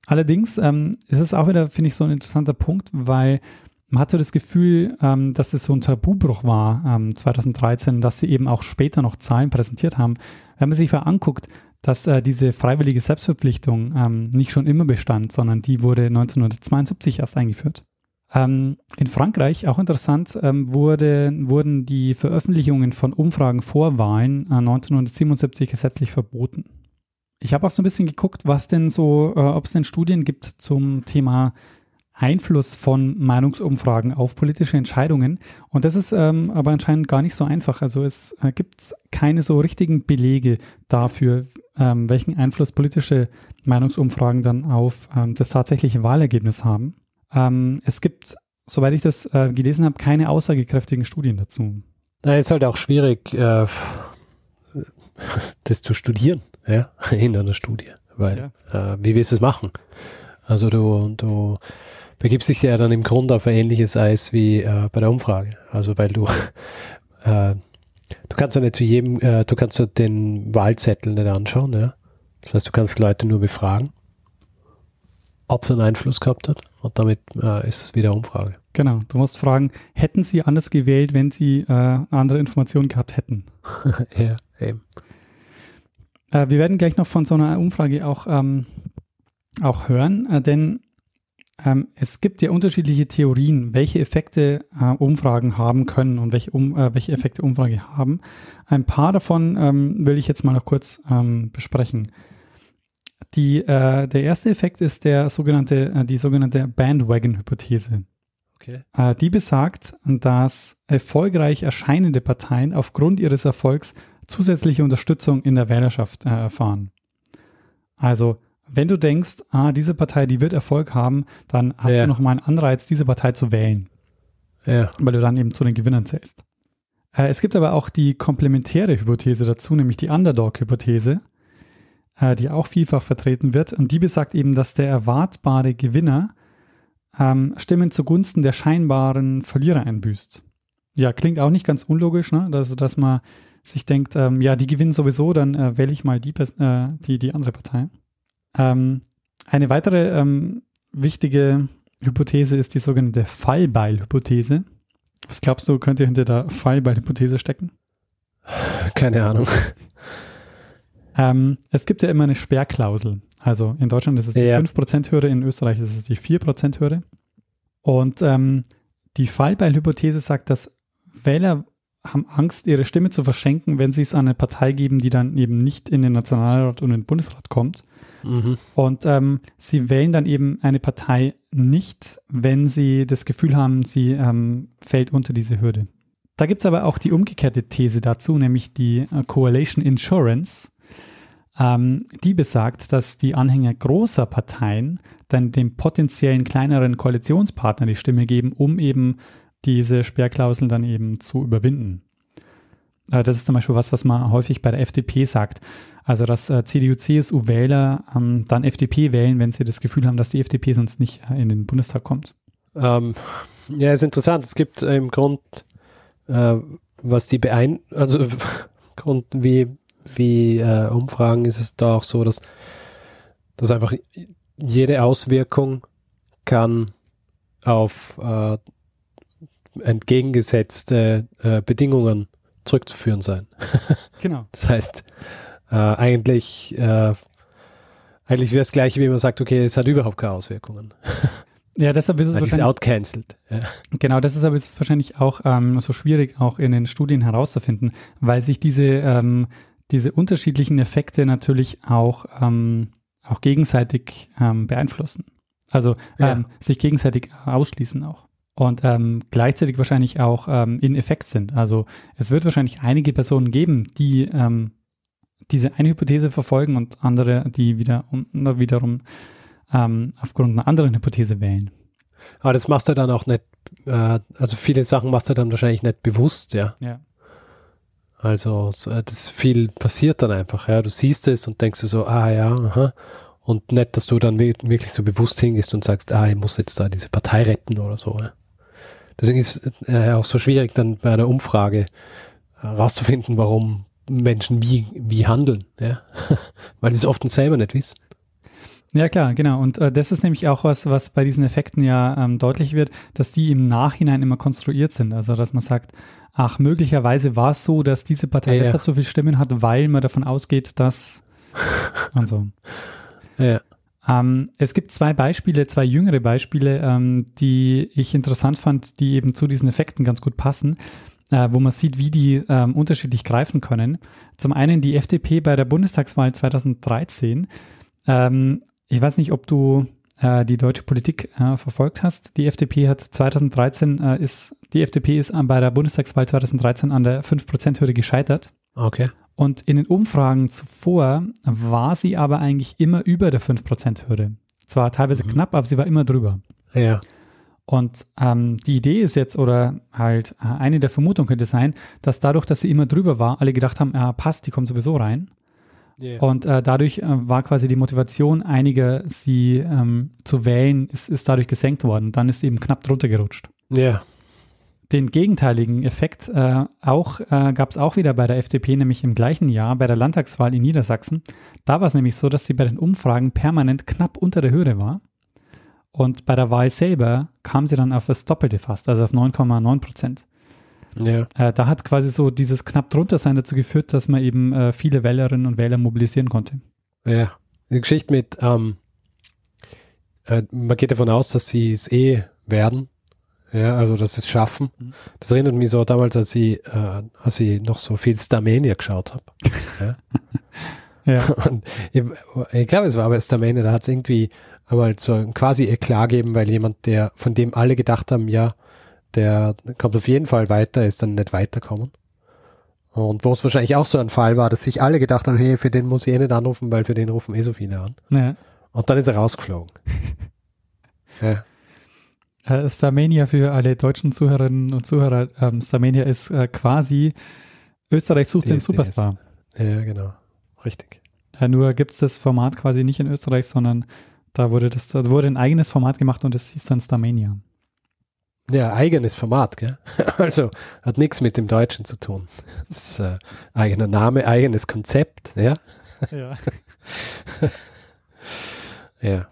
S2: Allerdings ähm, ist es auch wieder, finde ich, so ein interessanter Punkt, weil man hatte das Gefühl, ähm, dass es so ein Tabubruch war ähm, 2013, dass sie eben auch später noch Zahlen präsentiert haben. Wenn man sich mal anguckt, dass äh, diese freiwillige Selbstverpflichtung ähm, nicht schon immer bestand, sondern die wurde 1972 erst eingeführt. Ähm, in Frankreich, auch interessant, ähm, wurde, wurden die Veröffentlichungen von Umfragen vor Wahlen äh, 1977 gesetzlich verboten. Ich habe auch so ein bisschen geguckt, was denn so, äh, ob es denn Studien gibt zum Thema Einfluss von Meinungsumfragen auf politische Entscheidungen. Und das ist ähm, aber anscheinend gar nicht so einfach. Also es äh, gibt keine so richtigen Belege dafür, ähm, welchen Einfluss politische Meinungsumfragen dann auf ähm, das tatsächliche Wahlergebnis haben. Ähm, es gibt, soweit ich das äh, gelesen habe, keine aussagekräftigen Studien dazu.
S1: Na, ist halt auch schwierig, äh, das zu studieren ja, in einer Studie. Weil, ja. äh, wie willst du es machen? Also du, du begibst dich ja dann im Grunde auf ein ähnliches Eis wie äh, bei der Umfrage. Also weil du äh, du kannst ja nicht zu jedem, äh, du kannst ja den Wahlzettel nicht anschauen, ja. Das heißt, du kannst Leute nur befragen, ob es einen Einfluss gehabt hat und damit äh, ist es wieder Umfrage.
S2: Genau, du musst fragen, hätten sie anders gewählt, wenn sie äh, andere Informationen gehabt hätten?
S1: ja, eben.
S2: Äh, wir werden gleich noch von so einer Umfrage auch, ähm, auch hören, äh, denn ähm, es gibt ja unterschiedliche Theorien, welche Effekte äh, Umfragen haben können und welche, um, äh, welche Effekte Umfrage haben. Ein paar davon ähm, will ich jetzt mal noch kurz ähm, besprechen. Die, äh, der erste Effekt ist der sogenannte, äh, die sogenannte Bandwagon-Hypothese. Okay. Äh, die besagt, dass erfolgreich erscheinende Parteien aufgrund ihres Erfolgs zusätzliche Unterstützung in der Wählerschaft äh, erfahren. Also, wenn du denkst, ah, diese Partei, die wird Erfolg haben, dann hast ja. du nochmal einen Anreiz, diese Partei zu wählen. Ja. Weil du dann eben zu den Gewinnern zählst. Äh, es gibt aber auch die komplementäre Hypothese dazu, nämlich die Underdog-Hypothese, äh, die auch vielfach vertreten wird. Und die besagt eben, dass der erwartbare Gewinner ähm, Stimmen zugunsten der scheinbaren Verlierer einbüßt. Ja, klingt auch nicht ganz unlogisch, ne? Also, dass man sich denkt, ähm, ja, die gewinnen sowieso, dann äh, wähle ich mal die, äh, die, die andere Partei. Ähm, eine weitere ähm, wichtige Hypothese ist die sogenannte Fallbeil-Hypothese. Was glaubst du, könnte hinter der Fallbeil-Hypothese stecken?
S1: Keine Ahnung.
S2: Ähm, es gibt ja immer eine Sperrklausel. Also in Deutschland ist es die ja. 5%-Hürde, in Österreich ist es die 4%-Hürde. Und ähm, die Fallbeil-Hypothese sagt, dass Wähler haben Angst, ihre Stimme zu verschenken, wenn sie es an eine Partei geben, die dann eben nicht in den Nationalrat und in den Bundesrat kommt. Mhm. Und ähm, sie wählen dann eben eine Partei nicht, wenn sie das Gefühl haben, sie ähm, fällt unter diese Hürde. Da gibt es aber auch die umgekehrte These dazu, nämlich die äh, Coalition Insurance. Ähm, die besagt, dass die Anhänger großer Parteien dann dem potenziellen kleineren Koalitionspartner die Stimme geben, um eben diese Sperrklauseln dann eben zu überwinden. Äh, das ist zum Beispiel was, was man häufig bei der FDP sagt. Also, dass äh, CDU, CSU-Wähler ähm, dann FDP wählen, wenn sie das Gefühl haben, dass die FDP sonst nicht äh, in den Bundestag kommt.
S1: Ähm, ja, ist interessant. Es gibt äh, im Grund, äh, was die beein, also Grund wie, wie äh, Umfragen ist es da auch so, dass, dass einfach jede Auswirkung kann auf äh, entgegengesetzte äh, Bedingungen zurückzuführen sein.
S2: Genau.
S1: Das heißt, äh, eigentlich, äh, eigentlich wäre es gleich, wie man sagt, okay, es hat überhaupt keine Auswirkungen.
S2: Ja, deshalb ist es
S1: Weil es
S2: wahrscheinlich,
S1: outcancelled. Ja.
S2: genau, deshalb ist es wahrscheinlich auch ähm, so schwierig, auch in den Studien herauszufinden, weil sich diese, ähm, diese unterschiedlichen Effekte natürlich auch, ähm, auch gegenseitig ähm, beeinflussen. Also
S1: Ja.
S2: ähm, sich gegenseitig ausschließen auch. Und ähm, gleichzeitig wahrscheinlich auch ähm, in Effekt sind. Also es wird wahrscheinlich einige Personen geben, die ähm, diese eine Hypothese verfolgen und andere, die wieder und wiederum ähm, aufgrund einer anderen Hypothese wählen.
S1: Aber das machst du dann auch nicht, äh, also viele Sachen machst du dann wahrscheinlich nicht bewusst, ja.
S2: Ja.
S1: Also so, äh, das viel passiert dann einfach, ja. Du siehst es und denkst so, ah ja, aha. Und nicht, dass du dann wi- wirklich so bewusst hingehst und sagst, ah, ich muss jetzt da diese Partei retten oder so. Ja. Deswegen ist es äh, auch so schwierig, dann bei einer Umfrage herauszufinden, warum Menschen wie, wie handeln, ja. Weil sie es oft selber nicht wissen.
S2: Ja, klar, genau. Und äh, das ist nämlich auch was, was bei diesen Effekten ja ähm, deutlich wird, dass die im Nachhinein immer konstruiert sind. Also, dass man sagt, ach, möglicherweise war es so, dass diese Partei
S1: Ja, ja.
S2: so viele Stimmen hat, weil man davon ausgeht, dass und so.
S1: Ja.
S2: Ähm, es gibt zwei Beispiele, zwei jüngere Beispiele, ähm, die ich interessant fand, die eben zu diesen Effekten ganz gut passen, äh, wo man sieht, wie die ähm, unterschiedlich greifen können. Zum einen die FDP bei der Bundestagswahl 2013. Ähm, ich weiß nicht, ob du die deutsche Politik äh, verfolgt hast. Die FDP hat 2013 äh, ist, die FDP ist bei der Bundestagswahl 2013 an der 5%-Hürde gescheitert.
S1: Okay.
S2: Und in den Umfragen zuvor war sie aber eigentlich immer über der 5%-Hürde. Zwar teilweise knapp, aber sie war immer drüber.
S1: Ja.
S2: Und ähm, die Idee ist jetzt, oder halt äh, eine der Vermutungen könnte sein, dass dadurch, dass sie immer drüber war, alle gedacht haben, ja, passt, die kommt sowieso rein.
S1: Ja.
S2: Und äh, dadurch äh, war quasi die Motivation einiger, sie ähm, zu wählen, ist, ist dadurch gesenkt worden. Dann ist sie eben knapp drunter gerutscht.
S1: ja.
S2: Den gegenteiligen Effekt äh, auch, äh, gab es auch wieder bei der FDP, nämlich im gleichen Jahr bei der Landtagswahl in Niedersachsen. Da war es nämlich so, dass sie bei den Umfragen permanent knapp unter der Hürde war. Und bei der Wahl selber kam sie dann auf das Doppelte fast, also auf 9,9 Prozent.
S1: Ja.
S2: Äh, da hat quasi so dieses knapp drunter sein dazu geführt, dass man eben äh, viele Wählerinnen und Wähler mobilisieren konnte.
S1: Ja, die Geschichte mit, ähm, äh, man geht davon aus, dass sie es eh werden. Ja, also dass sie es schaffen.
S2: Mhm.
S1: Das erinnert mich so damals, als ich, äh, als ich noch so viel Starmania geschaut habe. ja.
S2: Ja.
S1: Ich, ich glaube, es war aber Starmania, da hat es irgendwie einmal so quasi Eklat gegeben, weil jemand, der, von dem alle gedacht haben, ja, der kommt auf jeden Fall weiter, ist dann nicht weiterkommen. Und wo es wahrscheinlich auch so ein Fall war, dass sich alle gedacht haben, hey, für den muss ich eh nicht anrufen, weil für den rufen eh so viele an.
S2: ja.
S1: Und dann ist er rausgeflogen. ja.
S2: Äh, Starmania für alle deutschen Zuhörerinnen und Zuhörer. Ähm, Starmania ist äh, quasi Österreich sucht den
S1: DSDS.
S2: Superstar.
S1: ja, genau. Richtig.
S2: Äh, nur gibt es das Format quasi nicht in Österreich, sondern da wurde das da wurde ein eigenes Format gemacht und das hieß dann Starmania.
S1: Ja, eigenes Format, gell? Also hat nichts mit dem Deutschen zu tun. Das ist äh, eigener Name, eigenes Konzept, ja.
S2: Ja.
S1: Ja.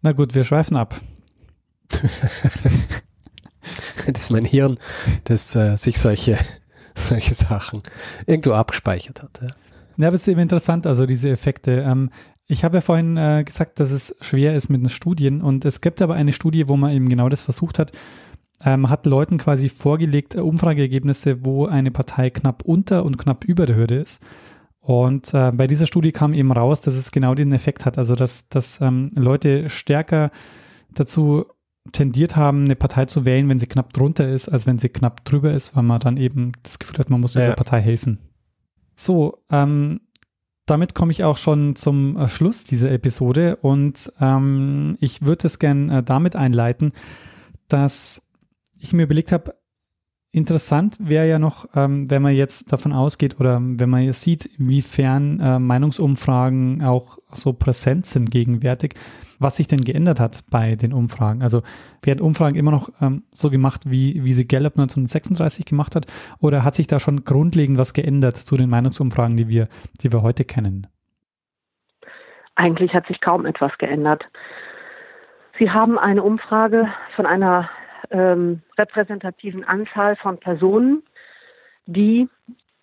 S2: Na gut, wir schweifen ab.
S1: Das ist mein Hirn, das äh, sich solche, solche Sachen irgendwo abgespeichert hat. Ja.
S2: Ja, aber es ist eben interessant, also diese Effekte. Ähm, ich habe ja vorhin äh, gesagt, dass es schwer ist mit den Studien und es gibt aber eine Studie, wo man eben genau das versucht hat. Ähm, hat Leuten quasi vorgelegt, äh, Umfrageergebnisse, wo eine Partei knapp unter und knapp über der Hürde ist. Und äh, bei dieser Studie kam eben raus, dass es genau den Effekt hat, also dass, dass ähm, Leute stärker dazu tendiert haben, eine Partei zu wählen, wenn sie knapp drunter ist, als wenn sie knapp drüber ist, weil man dann eben das Gefühl hat, man muss
S1: Ja.
S2: dieser Partei helfen. So, ähm, damit komme ich auch schon zum äh, Schluss dieser Episode und ähm, ich würde es gern äh, damit einleiten, dass ich mir überlegt habe, interessant wäre ja noch, ähm, wenn man jetzt davon ausgeht oder wenn man jetzt sieht, inwiefern äh, Meinungsumfragen auch so präsent sind gegenwärtig, was sich denn geändert hat bei den Umfragen. Also werden Umfragen immer noch ähm, so gemacht, wie, wie sie Gallup 1936 gemacht hat, oder hat sich da schon grundlegend was geändert zu den Meinungsumfragen, die wir, die wir heute kennen?
S3: Eigentlich hat sich kaum etwas geändert. Sie haben eine Umfrage von einer ähm, repräsentativen Anzahl von Personen, die,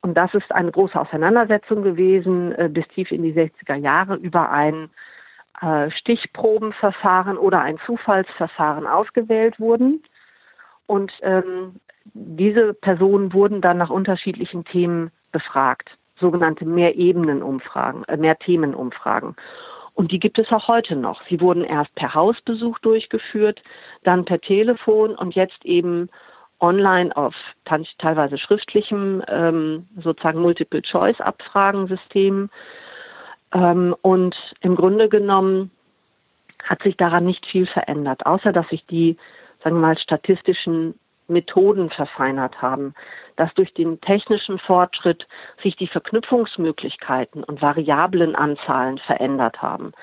S3: und das ist eine große Auseinandersetzung gewesen, äh, bis tief in die 60er Jahre über ein äh, Stichprobenverfahren oder ein Zufallsverfahren ausgewählt wurden. Und ähm, diese Personen wurden dann nach unterschiedlichen Themen befragt, sogenannte Mehrebenenumfragen, äh, Mehrthemenumfragen. Und die gibt es auch heute noch. Sie wurden erst per Hausbesuch durchgeführt, dann per Telefon und jetzt eben online auf teilweise schriftlichem, ähm, sozusagen Multiple-Choice-Abfragensystem. Ähm, und im Grunde genommen hat sich daran nicht viel verändert, außer dass sich die, sagen wir mal, statistischen Methoden verfeinert haben, dass durch den technischen Fortschritt sich die Verknüpfungsmöglichkeiten und Variablenanzahlen verändert haben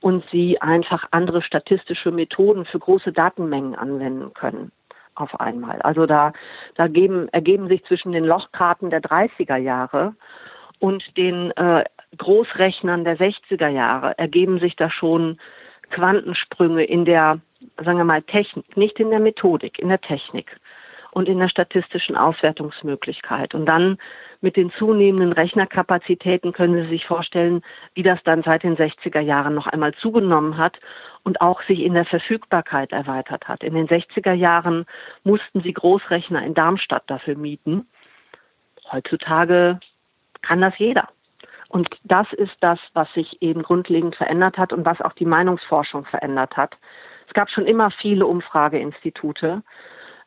S3: und sie einfach andere statistische Methoden für große Datenmengen anwenden können auf einmal. Also da, da geben, ergeben sich zwischen den Lochkarten der 30er Jahre und den äh, Großrechnern der 60er Jahre ergeben sich da schon Quantensprünge in der, sagen wir mal, Technik, nicht in der Methodik, in der Technik und in der statistischen Auswertungsmöglichkeit. Und dann mit den zunehmenden Rechnerkapazitäten können Sie sich vorstellen, wie das dann seit den 60er Jahren noch einmal zugenommen hat und auch sich in der Verfügbarkeit erweitert hat. In den 60er Jahren mussten Sie Großrechner in Darmstadt dafür mieten. Heutzutage kann das jeder. Und das ist das, was sich eben grundlegend verändert hat und was auch die Meinungsforschung verändert hat. Es gab schon immer viele Umfrageinstitute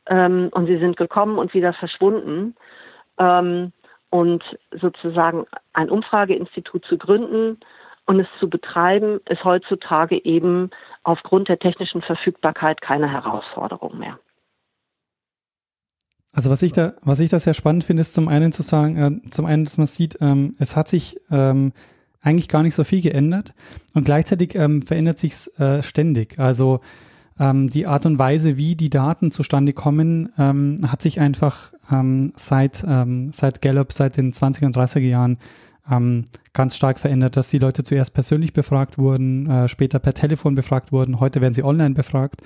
S3: ähm, und sie sind gekommen und wieder verschwunden. Ähm, und sozusagen ein Umfrageinstitut zu gründen und es zu betreiben, ist heutzutage eben aufgrund der technischen Verfügbarkeit keine Herausforderung mehr.
S2: Also was ich da, was ich da sehr spannend finde, ist zum einen zu sagen, äh, zum einen, dass man sieht, ähm, es hat sich ähm, eigentlich gar nicht so viel geändert und gleichzeitig ähm, verändert sich äh, ständig. Also ähm, die Art und Weise, wie die Daten zustande kommen, ähm, hat sich einfach ähm, seit, ähm, seit Gallup, seit den 20er und 30er Jahren ähm, ganz stark verändert, dass die Leute zuerst persönlich befragt wurden, äh, später per Telefon befragt wurden, heute werden sie online befragt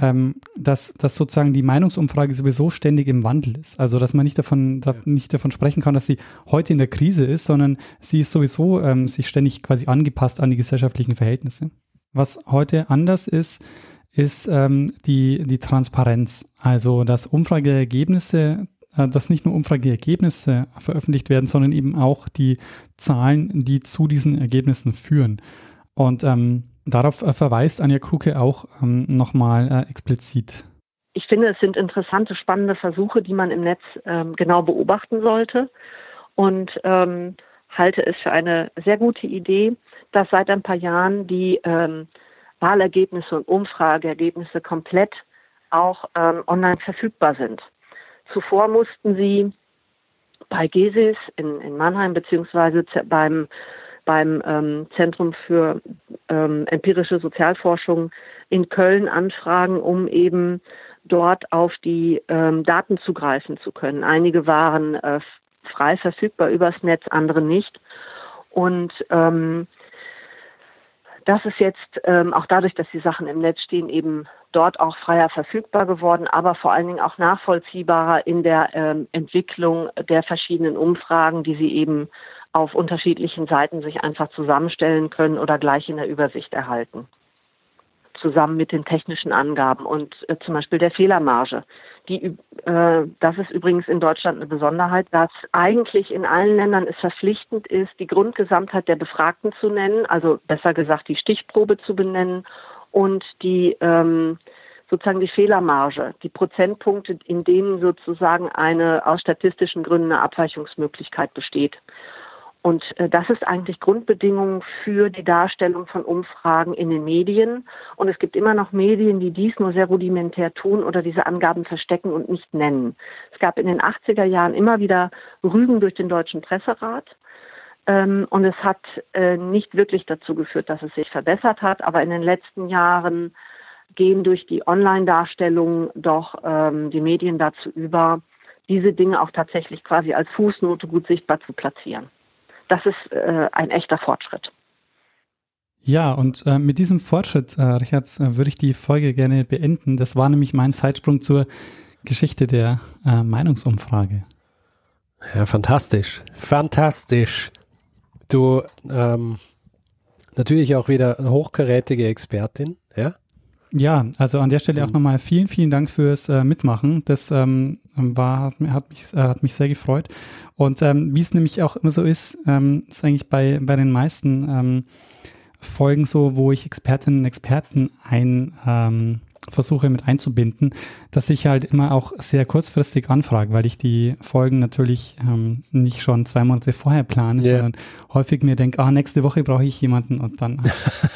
S2: ähm, dass, dass sozusagen die Meinungsumfrage sowieso ständig im Wandel ist. Also dass man nicht davon, da, nicht davon sprechen kann, dass sie heute in der Krise ist, sondern sie ist sowieso sich ständig quasi angepasst an die gesellschaftlichen Verhältnisse. Was heute anders ist, ist ähm, die, die Transparenz. Also dass Umfrageergebnisse, äh, dass nicht nur Umfrageergebnisse veröffentlicht werden, sondern eben auch die Zahlen, die zu diesen Ergebnissen führen. Und ähm, Darauf äh, verweist Anja Kruke auch ähm, nochmal äh, explizit.
S3: Ich finde, es sind interessante, spannende Versuche, die man im Netz ähm, genau beobachten sollte und ähm, halte es für eine sehr gute Idee, dass seit ein paar Jahren die ähm, Wahlergebnisse und Umfrageergebnisse komplett auch ähm, online verfügbar sind. Zuvor mussten sie bei GESIS in, in Mannheim beziehungsweise beim beim ähm, Zentrum für ähm, empirische Sozialforschung in Köln anfragen, um eben dort auf die ähm, Daten zugreifen zu können. Einige waren äh, frei verfügbar übers Netz, andere nicht. Und ähm, das ist jetzt ähm, auch dadurch, dass die Sachen im Netz stehen, eben dort auch freier verfügbar geworden, aber vor allen Dingen auch nachvollziehbarer in der ähm, Entwicklung der verschiedenen Umfragen, die sie eben auf unterschiedlichen Seiten sich einfach zusammenstellen können oder gleich in der Übersicht erhalten. Zusammen mit den technischen Angaben und äh, zum Beispiel der Fehlermarge. Die, äh, das ist übrigens in Deutschland eine Besonderheit, dass eigentlich in allen Ländern es verpflichtend ist, die Grundgesamtheit der Befragten zu nennen, also besser gesagt die Stichprobe zu benennen und die ähm, sozusagen die Fehlermarge, die Prozentpunkte, in denen sozusagen eine aus statistischen Gründen eine Abweichungsmöglichkeit besteht. Und äh, das ist eigentlich Grundbedingung für die Darstellung von Umfragen in den Medien. Und es gibt immer noch Medien, die dies nur sehr rudimentär tun oder diese Angaben verstecken und nicht nennen. Es gab in den 80er Jahren immer wieder Rügen durch den Deutschen Presserat. Ähm, und es hat äh, nicht wirklich dazu geführt, dass es sich verbessert hat. Aber in den letzten Jahren gehen durch die Online-Darstellung doch ähm, die Medien dazu über, diese Dinge auch tatsächlich quasi als Fußnote gut sichtbar zu platzieren. Das ist äh, ein echter Fortschritt.
S2: Ja, und äh, mit diesem Fortschritt, äh, Richard, äh, würde ich die Folge gerne beenden. Das war nämlich mein Zeitsprung zur Geschichte der äh, Meinungsumfrage.
S1: Ja, fantastisch. Fantastisch. Du, ähm, natürlich auch wieder hochkarätige Expertin, ja?
S2: Ja, also an der Stelle auch nochmal vielen, vielen Dank fürs äh, Mitmachen. Das ähm, war, hat, hat, mich, äh, hat mich sehr gefreut. Und ähm, wie es nämlich auch immer so ist, ähm, ist eigentlich bei, bei den meisten ähm, Folgen so, wo ich Expertinnen und Experten ein, ähm, versuche mit einzubinden, dass ich halt immer auch sehr kurzfristig anfrage, weil ich die Folgen natürlich ähm, nicht schon zwei Monate vorher plane, yeah. sondern häufig mir denke, ah, nächste Woche brauche ich jemanden und dann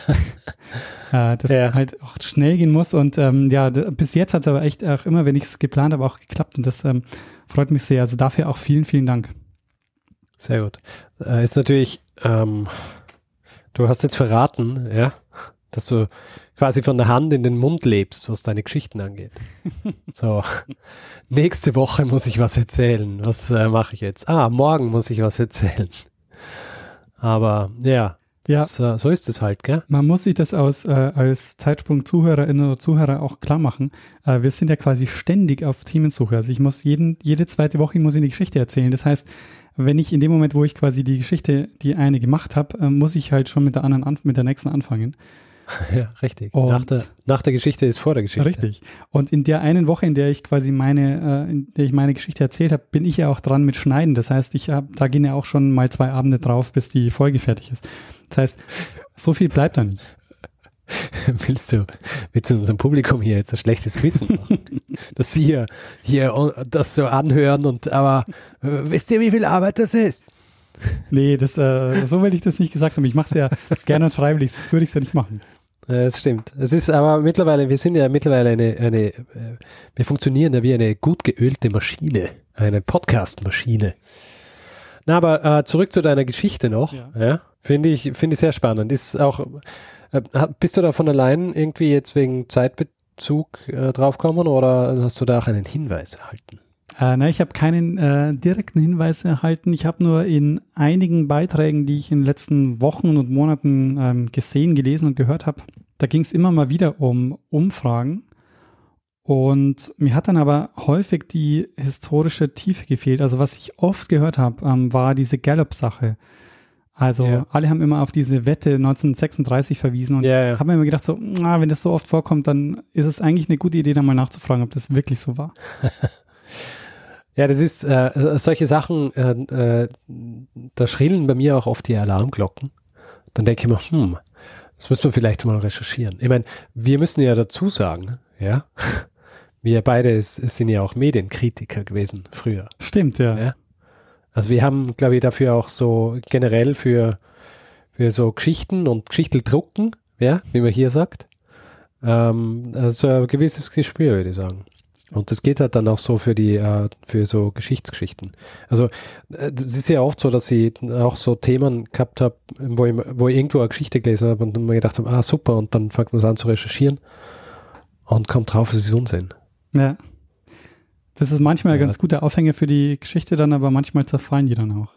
S2: äh, das ja. halt auch schnell gehen muss. Und ähm, ja, bis jetzt hat es aber echt auch immer, wenn ich es geplant habe, auch geklappt und das ähm, freut mich sehr. Also dafür auch vielen, vielen Dank.
S1: Sehr gut. Äh, ist natürlich, ähm, du hast jetzt verraten, ja, dass du quasi von der Hand in den Mund lebst, was deine Geschichten angeht. so, nächste Woche muss ich was erzählen. Was äh, mache ich jetzt? Ah, morgen muss ich was erzählen. Aber ja, ja. Das, äh, so ist es halt, gell?
S2: Man muss sich das aus, äh, als Zeitsprung-Zuhörerinnen oder Zuhörer auch klar machen. Äh, wir sind ja quasi ständig auf Themensuche. Also ich muss jeden, jede zweite Woche muss ich eine Geschichte erzählen. Das heißt, wenn ich in dem Moment, wo ich quasi die Geschichte, die eine gemacht habe, äh, muss ich halt schon mit der anderen, mit der nächsten anfangen.
S1: Ja, richtig. nach der, nach der Geschichte ist vor der Geschichte.
S2: Richtig. Und in der einen Woche, in der ich quasi meine, äh, in der ich meine Geschichte erzählt habe, bin ich ja auch dran mit Schneiden. Das heißt, ich hab, da gehen ja auch schon mal zwei Abende drauf, bis die Folge fertig ist. Das heißt, so viel bleibt da nicht.
S1: Willst du, willst du unserem Publikum hier jetzt ein schlechtes Wissen machen? dass sie hier, hier das so anhören und aber äh, wisst ihr, wie viel Arbeit das ist?
S2: Nee, das, äh, so will ich das nicht gesagt haben. Ich mache es ja gerne und freiwillig, sonst würde ich es ja nicht machen.
S1: Das stimmt. Es ist aber mittlerweile, wir sind ja mittlerweile eine, eine, äh, wir funktionieren ja wie eine gut geölte Maschine, eine Podcast-Maschine. Na, aber äh, zurück zu deiner Geschichte noch. Ja. ja finde ich, finde ich sehr spannend. Ist auch, äh, bist du da von allein irgendwie jetzt wegen Zeitbezug äh, draufgekommen oder hast du da auch einen Hinweis erhalten?
S2: Äh, nein, ich habe keinen äh, direkten Hinweis erhalten. Ich habe nur in einigen Beiträgen, die ich in den letzten Wochen und Monaten ähm, gesehen, gelesen und gehört habe, da ging es immer mal wieder um Umfragen. Und mir hat dann aber häufig die historische Tiefe gefehlt. Also was ich oft gehört habe, ähm, war diese Gallup-Sache. Also ja. alle haben immer auf diese Wette 1936 verwiesen und ja, ja. haben immer gedacht, so, na, wenn das so oft vorkommt, dann ist es eigentlich eine gute Idee, da mal nachzufragen, ob das wirklich so war.
S1: Ja, das ist äh, solche Sachen, äh, äh, da schrillen bei mir auch oft die Alarmglocken. Dann denke ich mir, hm, das müssen wir vielleicht mal recherchieren. Ich meine, wir müssen ja dazu sagen, ja, wir beide sind ja auch Medienkritiker gewesen früher.
S2: Stimmt, ja. ja?
S1: Also wir haben, glaube ich, dafür auch so generell für, für so Geschichten und Geschichteldrucken, ja, wie man hier sagt, ähm, also ein gewisses Gespür, würde ich sagen. Und das geht halt dann auch so für die, äh, für so Geschichtsgeschichten. Also es äh, ist ja oft so, dass ich auch so Themen gehabt habe, wo ich, wo ich irgendwo eine Geschichte gelesen habe und dann mir gedacht habe, ah super, und dann fängt man es an zu recherchieren und kommt drauf, es ist Unsinn.
S2: Ja. Das ist manchmal ja. ganz guter Aufhänger für die Geschichte dann, aber manchmal zerfallen die dann auch.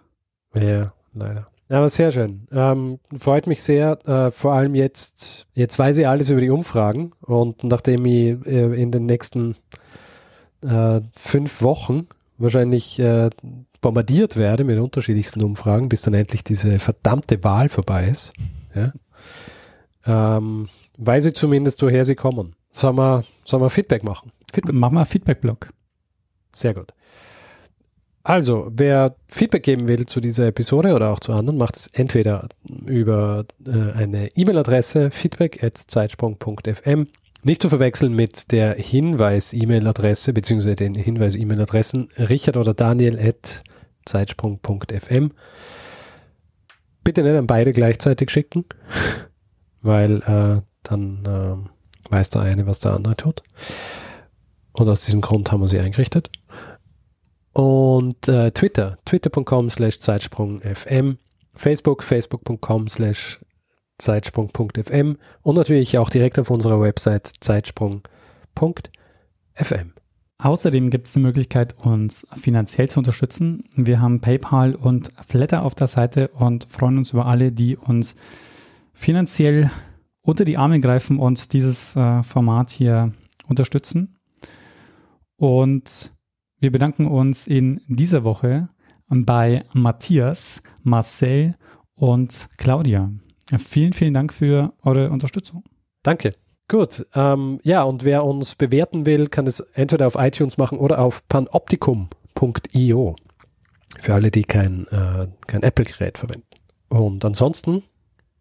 S1: Ja, leider. Ja, aber sehr schön. Ähm, freut mich sehr, äh, vor allem jetzt, jetzt weiß ich alles über die Umfragen und nachdem ich äh, in den nächsten äh, fünf Wochen wahrscheinlich äh, bombardiert werde mit unterschiedlichsten Umfragen, bis dann endlich diese verdammte Wahl vorbei ist. Ja? Ähm, weiß ich zumindest, woher sie kommen. Sollen wir, sollen wir Feedback machen?
S2: Feedback. Machen wir Feedback-Blog.
S1: Sehr gut. Also, wer Feedback geben will zu dieser Episode oder auch zu anderen, macht es entweder über äh, eine E-Mail-Adresse feedback.zeitsprung.fm nicht zu verwechseln mit der Hinweis-E-Mail-Adresse beziehungsweise den Hinweis-E-Mail-Adressen richard oder daniel at zeitsprung.fm. bitte nicht an beide gleichzeitig schicken, weil äh, dann äh, weiß der eine, was der andere tut. Und aus diesem Grund haben wir sie eingerichtet. Und äh, Twitter, twitter.com slash Zeitsprung.fm, Facebook, facebook.com slash Zeitsprung.fm und natürlich auch direkt auf unserer Website Zeitsprung.fm.
S2: Außerdem gibt es die Möglichkeit, uns finanziell zu unterstützen. Wir haben PayPal und Flatter auf der Seite und freuen uns über alle, die uns finanziell unter die Arme greifen und dieses äh, Format hier unterstützen. Und wir bedanken uns in dieser Woche bei Matthias, Marcel und Claudia. Vielen, vielen Dank für eure Unterstützung.
S1: Danke. Gut, ähm, ja, und wer uns bewerten will, kann es entweder auf iTunes machen oder auf panoptikum.io. Für alle, die kein, äh, kein Apple-Gerät verwenden. Und ansonsten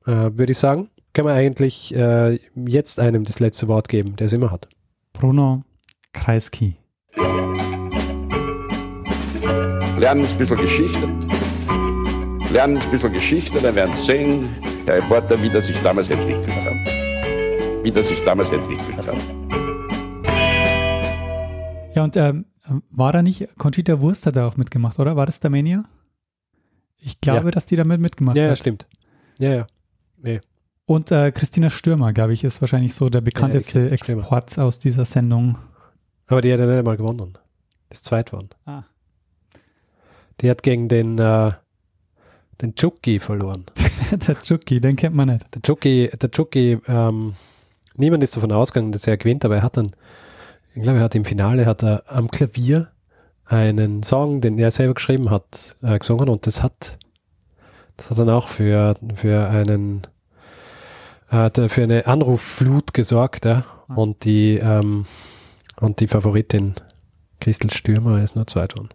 S1: äh, würde ich sagen, kann man eigentlich äh, jetzt einem das letzte Wort geben, der es immer hat.
S2: Bruno Kreisky.
S4: Lernen ein bisschen Geschichte. Lernen ein bisschen Geschichte, dann werden Sie sehen, der Reporter, wie das sich damals entwickelt hat. Wie das sich damals entwickelt hat.
S2: Ja, und ähm, war da nicht, Conchita Wurst hat da auch mitgemacht, oder? War das der Mania? Ich glaube,
S1: Ja.
S2: dass die damit mitgemacht
S1: Ja, ja,
S2: hat.
S1: stimmt. Ja, ja. Nee.
S2: Und äh, Christina Stürmer, glaube ich, ist wahrscheinlich so der bekannteste
S1: Stürmer.
S2: Export aus dieser Sendung.
S1: Aber die hat ja nicht einmal gewonnen. Ist zweit worden.
S2: Ah.
S1: Die hat gegen den, äh, den Chucky verloren.
S2: der Chucky, den kennt man nicht.
S1: Der Chucky, der Chucky, ähm, niemand ist davon ausgegangen, dass er gewinnt, aber er hat dann, ich glaube, er hat im Finale hat er am Klavier einen Song, den er selber geschrieben hat, äh, gesungen und das hat, das hat dann auch für, für einen, äh, für eine Anrufflut gesorgt, ja.
S2: Ah.
S1: Und die, ähm, und die Favoritin Christel Stürmer ist nur zweit worden.